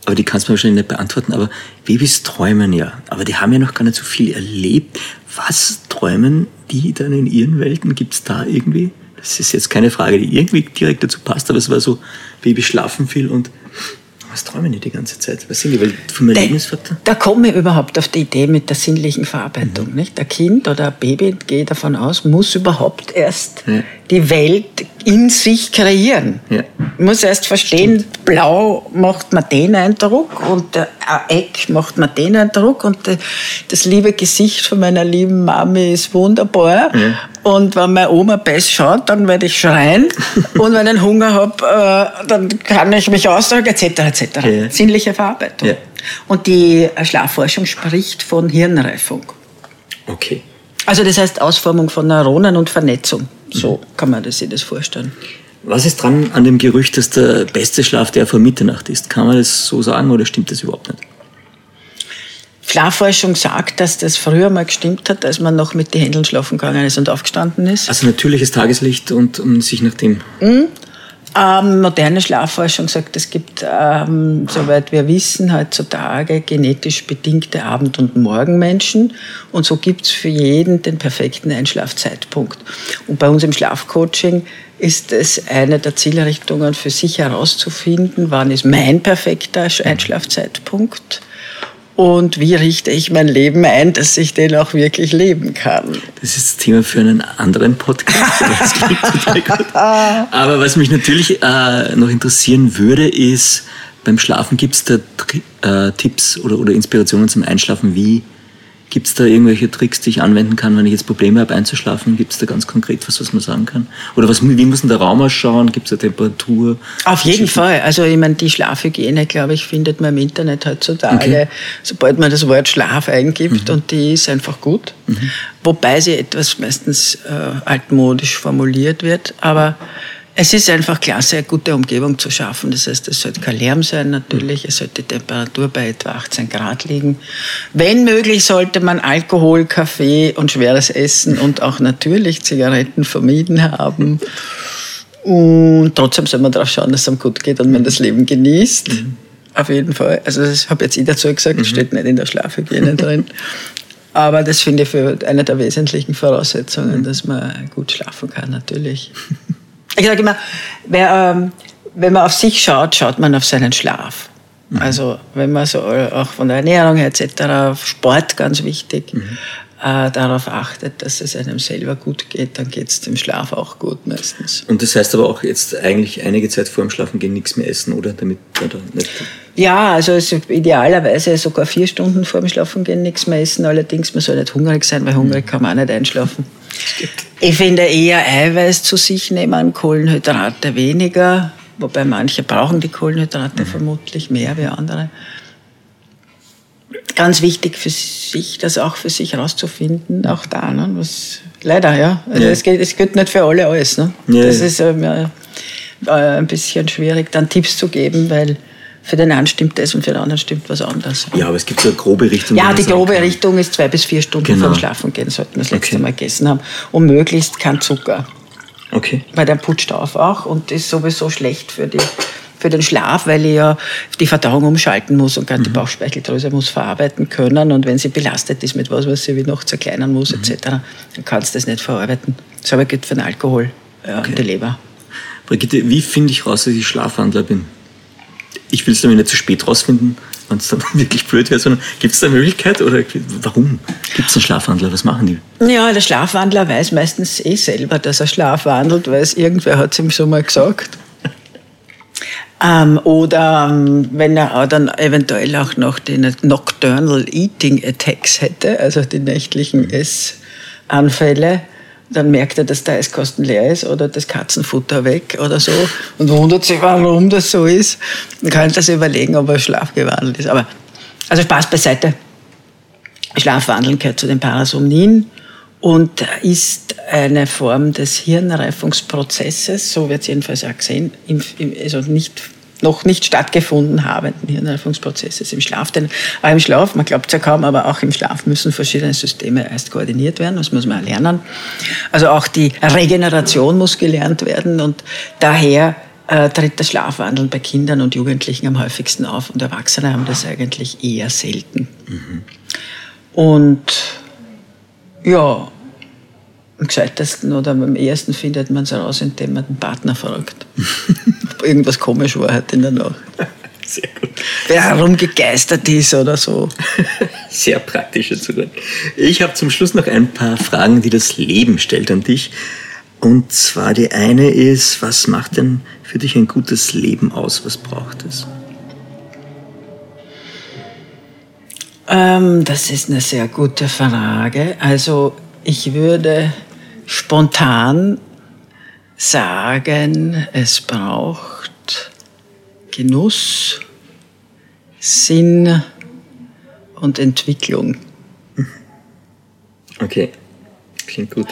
Speaker 3: aber die kannst du mir wahrscheinlich nicht beantworten, aber Babys träumen ja. Aber die haben ja noch gar nicht so viel erlebt. Was träumen die dann in ihren Welten? Gibt es da irgendwie das ist jetzt keine Frage, die irgendwie direkt dazu passt, aber es war so, Baby schlafen viel und was träumen die die ganze Zeit? Was sind die? Weil von meinem Lebensvater?
Speaker 4: Da komme ich überhaupt auf die Idee mit der sinnlichen Verarbeitung. Mhm. Nicht? Ein Kind oder ein Baby, gehe davon aus, muss überhaupt erst ja. die Welt in sich kreieren. Ja. Muss erst verstehen, Stimmt. blau macht man den Eindruck und ein Eck macht man den Eindruck und das liebe Gesicht von meiner lieben Mami ist wunderbar. Ja. Und wenn meine Oma best schaut, dann werde ich schreien. und wenn ich Hunger habe, äh, dann kann ich mich ausdrücken, etc. etc. Ja. Sinnliche Verarbeitung. Und die Schlafforschung spricht von Hirnreifung.
Speaker 3: Okay.
Speaker 4: Also das heißt Ausformung von Neuronen und Vernetzung. So mhm. kann man sich das vorstellen.
Speaker 3: Was ist dran an dem Gerücht, dass der beste Schlaf der vor Mitternacht ist? Kann man das so sagen oder stimmt das überhaupt nicht?
Speaker 4: Schlafforschung sagt, dass das früher mal gestimmt hat, als man noch mit den Händeln schlafen gegangen ist und aufgestanden ist.
Speaker 3: Also natürliches Tageslicht und um sich nach dem... Mhm.
Speaker 4: Ähm, moderne Schlafforschung sagt, es gibt, ähm, soweit wir wissen, heutzutage genetisch bedingte Abend- und Morgenmenschen. Und so gibt es für jeden den perfekten Einschlafzeitpunkt. Und bei uns im Schlafcoaching ist es eine der Zielrichtungen für sich herauszufinden, wann ist mein perfekter Einschlafzeitpunkt und wie richte ich mein Leben ein, dass ich den auch wirklich leben kann.
Speaker 3: Das ist das Thema für einen anderen Podcast. Aber was mich natürlich äh, noch interessieren würde, ist, beim Schlafen gibt es da äh, Tipps oder, oder Inspirationen zum Einschlafen, wie Gibt es da irgendwelche Tricks, die ich anwenden kann, wenn ich jetzt Probleme habe einzuschlafen? Gibt es da ganz konkret was, was man sagen kann? Oder was, wie muss denn der Raum ausschauen? Gibt es eine Temperatur?
Speaker 4: Auf jeden Fall. Also ich meine, die Schlafhygiene, glaube ich, findet man im Internet heutzutage, okay. sobald man das Wort Schlaf eingibt mhm. und die ist einfach gut. Mhm. Wobei sie etwas meistens äh, altmodisch formuliert wird. Aber es ist einfach klasse, eine gute Umgebung zu schaffen. Das heißt, es sollte kein Lärm sein natürlich, es sollte die Temperatur bei etwa 18 Grad liegen. Wenn möglich, sollte man Alkohol, Kaffee und schweres Essen und auch natürlich Zigaretten vermieden haben. Und trotzdem soll man darauf schauen, dass es einem gut geht und man das Leben genießt. Mhm. Auf jeden Fall. Also das habe jetzt ich dazu gesagt, mhm. steht nicht in der Schlafhygiene drin. Aber das finde ich für eine der wesentlichen Voraussetzungen, dass man gut schlafen kann, natürlich. Ich sage immer, wer, ähm, wenn man auf sich schaut, schaut man auf seinen Schlaf. Mhm. Also wenn man so auch von der Ernährung etc., Sport ganz wichtig, mhm. äh, darauf achtet, dass es einem selber gut geht, dann geht es dem Schlaf auch gut meistens.
Speaker 3: Und das heißt aber auch jetzt eigentlich einige Zeit vor dem Schlafen gehen nichts mehr essen, oder? Damit oder nicht
Speaker 4: ja, also idealerweise sogar vier Stunden vor dem Schlafen gehen nichts mehr essen. Allerdings, man soll nicht hungrig sein, weil hungrig kann man auch nicht einschlafen. Ich finde eher Eiweiß zu sich nehmen, Kohlenhydrate weniger, wobei manche brauchen die Kohlenhydrate mhm. vermutlich mehr wie andere. Ganz wichtig für sich, das auch für sich herauszufinden, auch da, ne, was leider, ja. Also ja. Es, geht, es geht nicht für alle alles. Ne? Ja, das ja. ist äh, ein bisschen schwierig, dann Tipps zu geben, weil für den einen stimmt das und für den anderen stimmt was anderes.
Speaker 3: Ja, aber es gibt so eine grobe Richtung.
Speaker 4: Ja, die grobe kann. Richtung ist zwei bis vier Stunden genau. vorm Schlafen gehen, sollten wir das letzte okay. Mal gegessen haben. Und möglichst kein Zucker.
Speaker 3: Okay.
Speaker 4: Weil der putscht auf auch und ist sowieso schlecht für, die, für den Schlaf, weil ich ja die Verdauung umschalten muss und gerade mhm. die Bauchspeicheldrüse muss verarbeiten können. Und wenn sie belastet ist mit was, was sie wie noch zerkleinern muss, mhm. etc., dann kannst du das nicht verarbeiten. Dasselbe gilt für den Alkohol ja, okay. und die Leber.
Speaker 3: Brigitte, wie finde ich raus, dass ich Schlafwandler bin? Ich will es nämlich nicht zu spät rausfinden, wenn es dann wirklich blöd wäre, sondern gibt es da eine Möglichkeit oder warum gibt es einen Schlafwandler? Was machen die?
Speaker 4: Ja, der Schlafwandler weiß meistens eh selber, dass er schlafwandelt, weil es irgendwer hat es ihm schon mal gesagt. ähm, oder ähm, wenn er dann eventuell auch noch die Nocturnal Eating Attacks hätte, also die nächtlichen Essanfälle, dann merkt er, dass der Eiskosten leer ist oder das Katzenfutter weg oder so und wundert sich, warum das so ist. Dann kann er sich überlegen, ob er schlafgewandelt ist. Aber also Spaß beiseite. Schlafwandeln gehört zu den Parasomnien und ist eine Form des Hirnreifungsprozesses, so wird es jedenfalls auch gesehen, also nicht noch nicht stattgefunden habenden Hirnreifungsprozesses im Schlaf. Denn auch im Schlaf, man glaubt es ja kaum, aber auch im Schlaf müssen verschiedene Systeme erst koordiniert werden. Das muss man lernen. Also auch die Regeneration muss gelernt werden und daher äh, tritt das Schlafwandeln bei Kindern und Jugendlichen am häufigsten auf und Erwachsene haben das eigentlich eher selten. Mhm. Und ja, gescheitesten oder am ehesten findet man es heraus, indem man den Partner fragt. Ob irgendwas komisch war heute in der Nacht. Sehr gut. Wer herumgegeistert ist oder so.
Speaker 3: Sehr praktischer Zugang. Ich habe zum Schluss noch ein paar Fragen, die das Leben stellt an dich. Und zwar die eine ist, was macht denn für dich ein gutes Leben aus? Was braucht es?
Speaker 4: Ähm, das ist eine sehr gute Frage. Also ich würde spontan sagen, es braucht Genuss, Sinn und Entwicklung.
Speaker 3: Okay, klingt gut.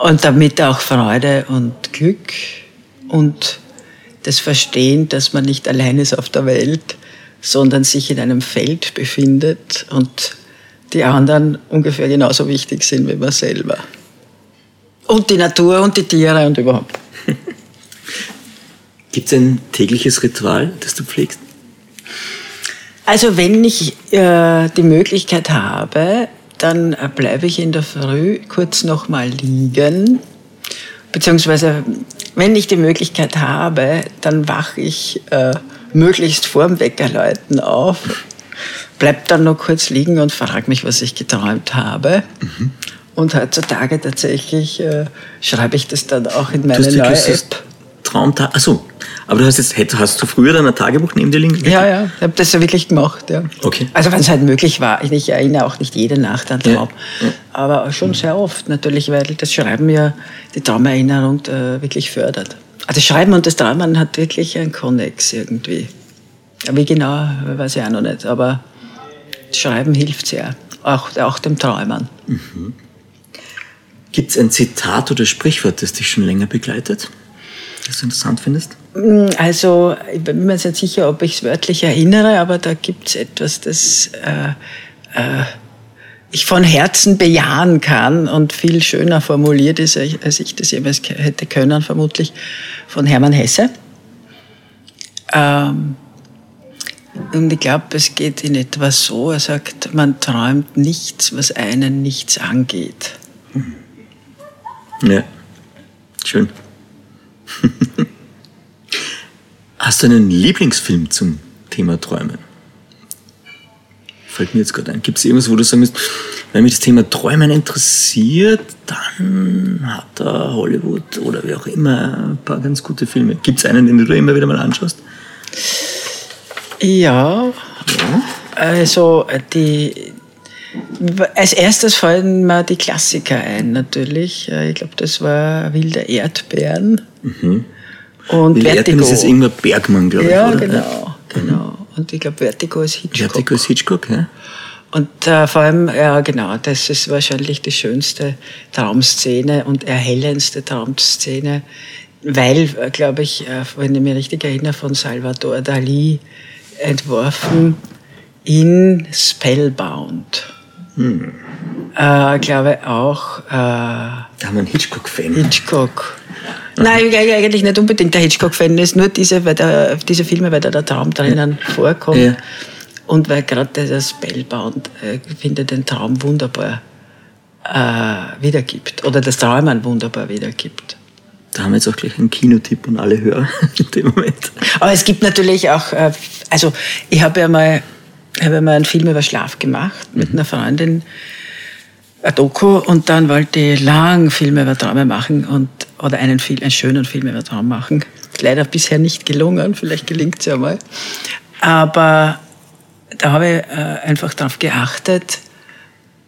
Speaker 4: Und damit auch Freude und Glück und das Verstehen, dass man nicht allein ist auf der Welt, sondern sich in einem Feld befindet und die anderen ungefähr genauso wichtig sind wie man selber. Und die Natur und die Tiere und überhaupt.
Speaker 3: Gibt es ein tägliches Ritual, das du pflegst?
Speaker 4: Also wenn ich äh, die Möglichkeit habe, dann äh, bleibe ich in der Früh kurz nochmal liegen. Beziehungsweise, wenn ich die Möglichkeit habe, dann wache ich äh, möglichst vorm Weckerläuten auf, bleib dann noch kurz liegen und frage mich, was ich geträumt habe. Mhm. Und heutzutage tatsächlich äh, schreibe ich das dann auch in meine neue App.
Speaker 3: Traumtag. Achso, aber du hast jetzt, hast du früher dann ein Tagebuch neben dir liegen?
Speaker 4: Ja, ja, ich habe das ja wirklich gemacht. Ja.
Speaker 3: Okay.
Speaker 4: Also wenn es halt möglich war. Ich erinnere auch nicht jede Nacht an Traum, ja. Ja. aber schon sehr oft natürlich, weil das Schreiben ja die Traumerinnerung äh, wirklich fördert. Also das Schreiben und das Träumen hat wirklich einen Konnex irgendwie. Wie genau, weiß ich auch noch nicht, aber das Schreiben hilft sehr, auch, auch dem Träumen. Mhm.
Speaker 3: Gibt es ein Zitat oder Sprichwort, das dich schon länger begleitet, das du interessant findest?
Speaker 4: Mm, also, ich bin mir nicht sicher, ob ich es wörtlich erinnere, aber da gibt es etwas, das äh, äh, ich von Herzen bejahen kann und viel schöner formuliert ist, als ich das jemals hätte können, vermutlich von Hermann Hesse. Ähm, und ich glaube, es geht in etwa so, er sagt, man träumt nichts, was einen nichts angeht. Mhm.
Speaker 3: Ja, schön. Hast du einen Lieblingsfilm zum Thema Träumen? Fällt mir jetzt gerade ein. Gibt es irgendwas, wo du sagen wenn mich das Thema Träumen interessiert, dann hat da Hollywood oder wie auch immer ein paar ganz gute Filme. Gibt es einen, den du immer wieder mal anschaust?
Speaker 4: Ja, ja. also die, als erstes fallen mir die Klassiker ein, natürlich. Äh, ich glaube, das war Wilde Erdbeeren. Mhm.
Speaker 3: Und Wilde Vertigo. Erdbeeren ist jetzt Ingmar Bergmann, glaube
Speaker 4: ja, ich. Ja, genau, genau. Und ich glaube, Vertigo ist Hitchcock.
Speaker 3: Vertigo ist Hitchcock, ja.
Speaker 4: Und äh, vor allem, ja genau, das ist wahrscheinlich die schönste Traumszene und erhellendste Traumszene, weil, äh, glaube ich, äh, wenn ich mich richtig erinnere, von Salvador Dali entworfen in Spellbound. Hm. Äh, glaube auch. Äh,
Speaker 3: da haben wir einen Hitchcock-Fan.
Speaker 4: Hitchcock. Nein, eigentlich nicht unbedingt der Hitchcock-Fan. Ist nur diese, weil der, diese Filme, weil da der Traum drinnen ja. vorkommt. Ja. Und weil gerade dieser Spellbound, äh, finde den Traum wunderbar äh, wiedergibt. Oder das Träumen wunderbar wiedergibt.
Speaker 3: Da haben wir jetzt auch gleich einen Kinotipp an alle Hörer in dem Moment.
Speaker 4: Aber es gibt natürlich auch, äh, also ich habe ja mal habe mal einen Film über Schlaf gemacht mit mhm. einer Freundin, ein Doku, und dann wollte ich lang Filme über Träume machen und, oder einen, Film, einen schönen Film über Traum machen. Leider bisher nicht gelungen, vielleicht gelingt es ja mal. Aber da habe ich äh, einfach darauf geachtet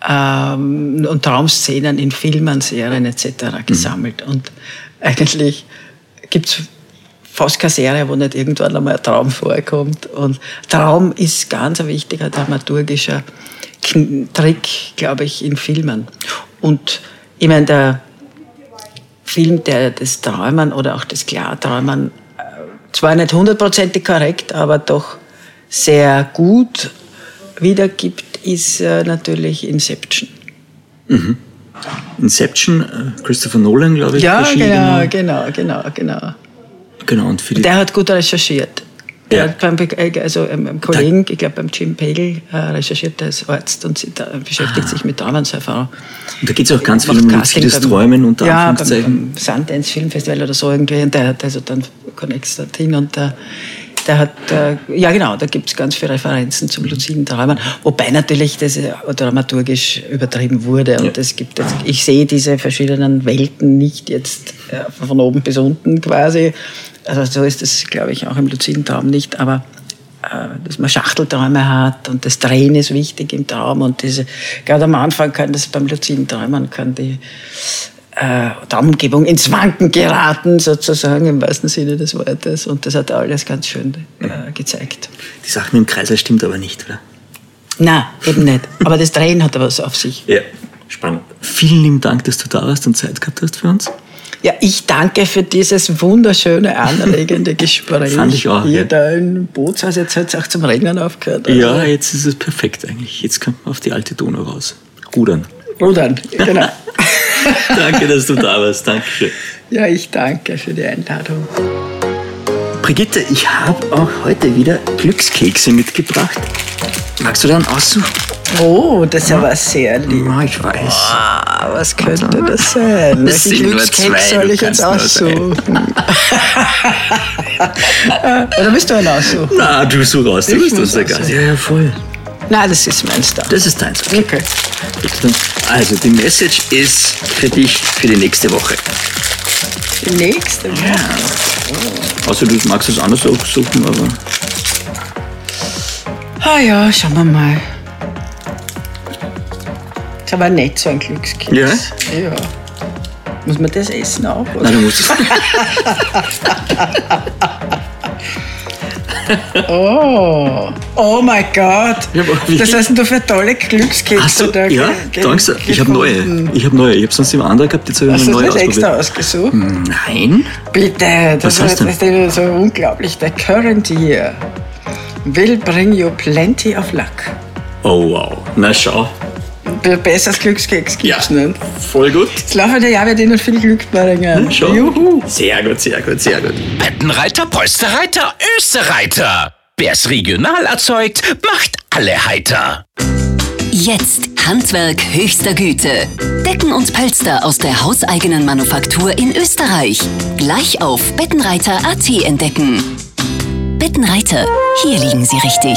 Speaker 4: ähm, und Traumszenen in Filmen, Serien etc. Mhm. gesammelt. Mhm. Und eigentlich gibt es fast keine Serie, wo nicht irgendwann einmal ein Traum vorkommt. Und Traum ist ganz ein wichtiger dramaturgischer Trick, glaube ich, in Filmen. Und ich meine, der Film, der das Träumen oder auch das Klarträumen äh, zwar nicht hundertprozentig korrekt, aber doch sehr gut wiedergibt, ist äh, natürlich Inception.
Speaker 3: Mhm. Inception, äh, Christopher Nolan, glaube ich.
Speaker 4: Ja, genau, genau, genau, genau.
Speaker 3: Genau, und für die
Speaker 4: Der hat gut recherchiert. Der ja. hat beim, also einem Kollegen, ich glaube beim Jim Pagel, äh, recherchiert als Arzt und beschäftigt ah. sich mit Traumanserfahrung.
Speaker 3: Und da geht es auch ganz viel um luzides Träumen unter
Speaker 4: ja, Anführungszeichen. Beim, beim Sundance Filmfestival oder so irgendwie. Und der hat also dann Connex dorthin und der, der hat, äh, ja genau, da gibt es ganz viele Referenzen zum luziden Träumen, wobei natürlich das dramaturgisch übertrieben wurde. Und ja. es gibt, jetzt, ich sehe diese verschiedenen Welten nicht jetzt äh, von oben bis unten quasi, also so ist es, glaube ich, auch im luziden Traum nicht, aber äh, dass man Schachtelträume hat und das Drehen ist wichtig im Traum und diese, gerade am Anfang kann das beim luziden Träumen kann die äh, Traumumgebung ins Wanken geraten, sozusagen im wahrsten Sinne des Wortes und das hat alles ganz schön äh, gezeigt.
Speaker 3: Die Sache mit dem Kreisel stimmt aber nicht, oder?
Speaker 4: Nein, eben nicht. Aber das Drehen hat was auf sich.
Speaker 3: Ja, spannend. Vielen lieben Dank, dass du da warst und Zeit gehabt hast für uns.
Speaker 4: Ja, ich danke für dieses wunderschöne, anregende Gespräch.
Speaker 3: Fand ich auch.
Speaker 4: Hier ja. da in Bootshaus, jetzt hat es auch zum Regnen aufgehört.
Speaker 3: Oder? Ja, jetzt ist es perfekt eigentlich. Jetzt kommt man auf die alte Donau raus. Rudern.
Speaker 4: Rudern, genau.
Speaker 3: danke, dass du da warst. Dankeschön.
Speaker 4: Ja, ich danke für die Einladung.
Speaker 3: Brigitte, ich habe auch heute wieder Glückskekse mitgebracht. Magst du dann aussuchen?
Speaker 4: Oh, das ist aber sehr lieb.
Speaker 3: Ja, ich weiß.
Speaker 4: Ah, was könnte das sein?
Speaker 3: Das
Speaker 4: Welchen Glückskeks soll ich jetzt aussuchen? Oder willst du einen aussuchen?
Speaker 3: Na, du such aus. Du
Speaker 4: Ich
Speaker 3: bist unser. Gast. Ja, ja, voll.
Speaker 4: Nein, das ist meins da.
Speaker 3: Das ist deins.
Speaker 4: Okay.
Speaker 3: Also, die Message ist für dich für die nächste Woche.
Speaker 4: Die nächste. Ja.
Speaker 3: Also, du magst es anders suchen, aber.
Speaker 4: Ah ja, schauen wir mal. Ist aber nicht so ein Glückskeks.
Speaker 3: Ja?
Speaker 4: Ja. Muss man das essen auch? Oder?
Speaker 3: Nein, du musst es.
Speaker 4: Oh. Oh mein Gott. Das denn du für tolle Glückskekse
Speaker 3: so,
Speaker 4: da
Speaker 3: ja,
Speaker 4: ge-
Speaker 3: danke. Ich habe neue. Ich habe neue. Ich habe sonst immer andere gehabt, jetzt habe ich
Speaker 4: Hast
Speaker 3: neue
Speaker 4: das nicht extra
Speaker 3: ausprobiert.
Speaker 4: ausgesucht?
Speaker 3: Nein?
Speaker 4: Bitte, das,
Speaker 3: Was heißt
Speaker 4: ist, das ist so unglaublich. The current year will bring you plenty of luck.
Speaker 3: Oh, wow. Na, schau.
Speaker 4: Be- Besseres Glückskeks gibt's nicht.
Speaker 3: Voll gut.
Speaker 4: Das laufende Jahr wird Ihnen viel Glück bringen.
Speaker 3: Schau.
Speaker 4: Juhu.
Speaker 3: Sehr gut, sehr gut, sehr gut.
Speaker 5: Bettenreiter, Polsterreiter, Österreiter. Wer's regional erzeugt, macht alle heiter.
Speaker 6: Jetzt Handwerk höchster Güte. Decken und Pölster aus der hauseigenen Manufaktur in Österreich. Gleich auf Bettenreiter.at entdecken. Bettenreiter, hier liegen Sie richtig.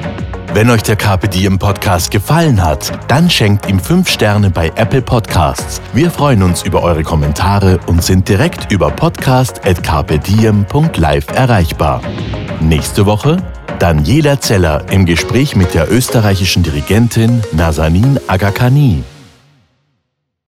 Speaker 1: Wenn euch der Carpe Diem Podcast gefallen hat, dann schenkt ihm 5 Sterne bei Apple Podcasts. Wir freuen uns über eure Kommentare und sind direkt über podcast.carpediem.live erreichbar. Nächste Woche Daniela Zeller im Gespräch mit der österreichischen Dirigentin Nazanin Agakani.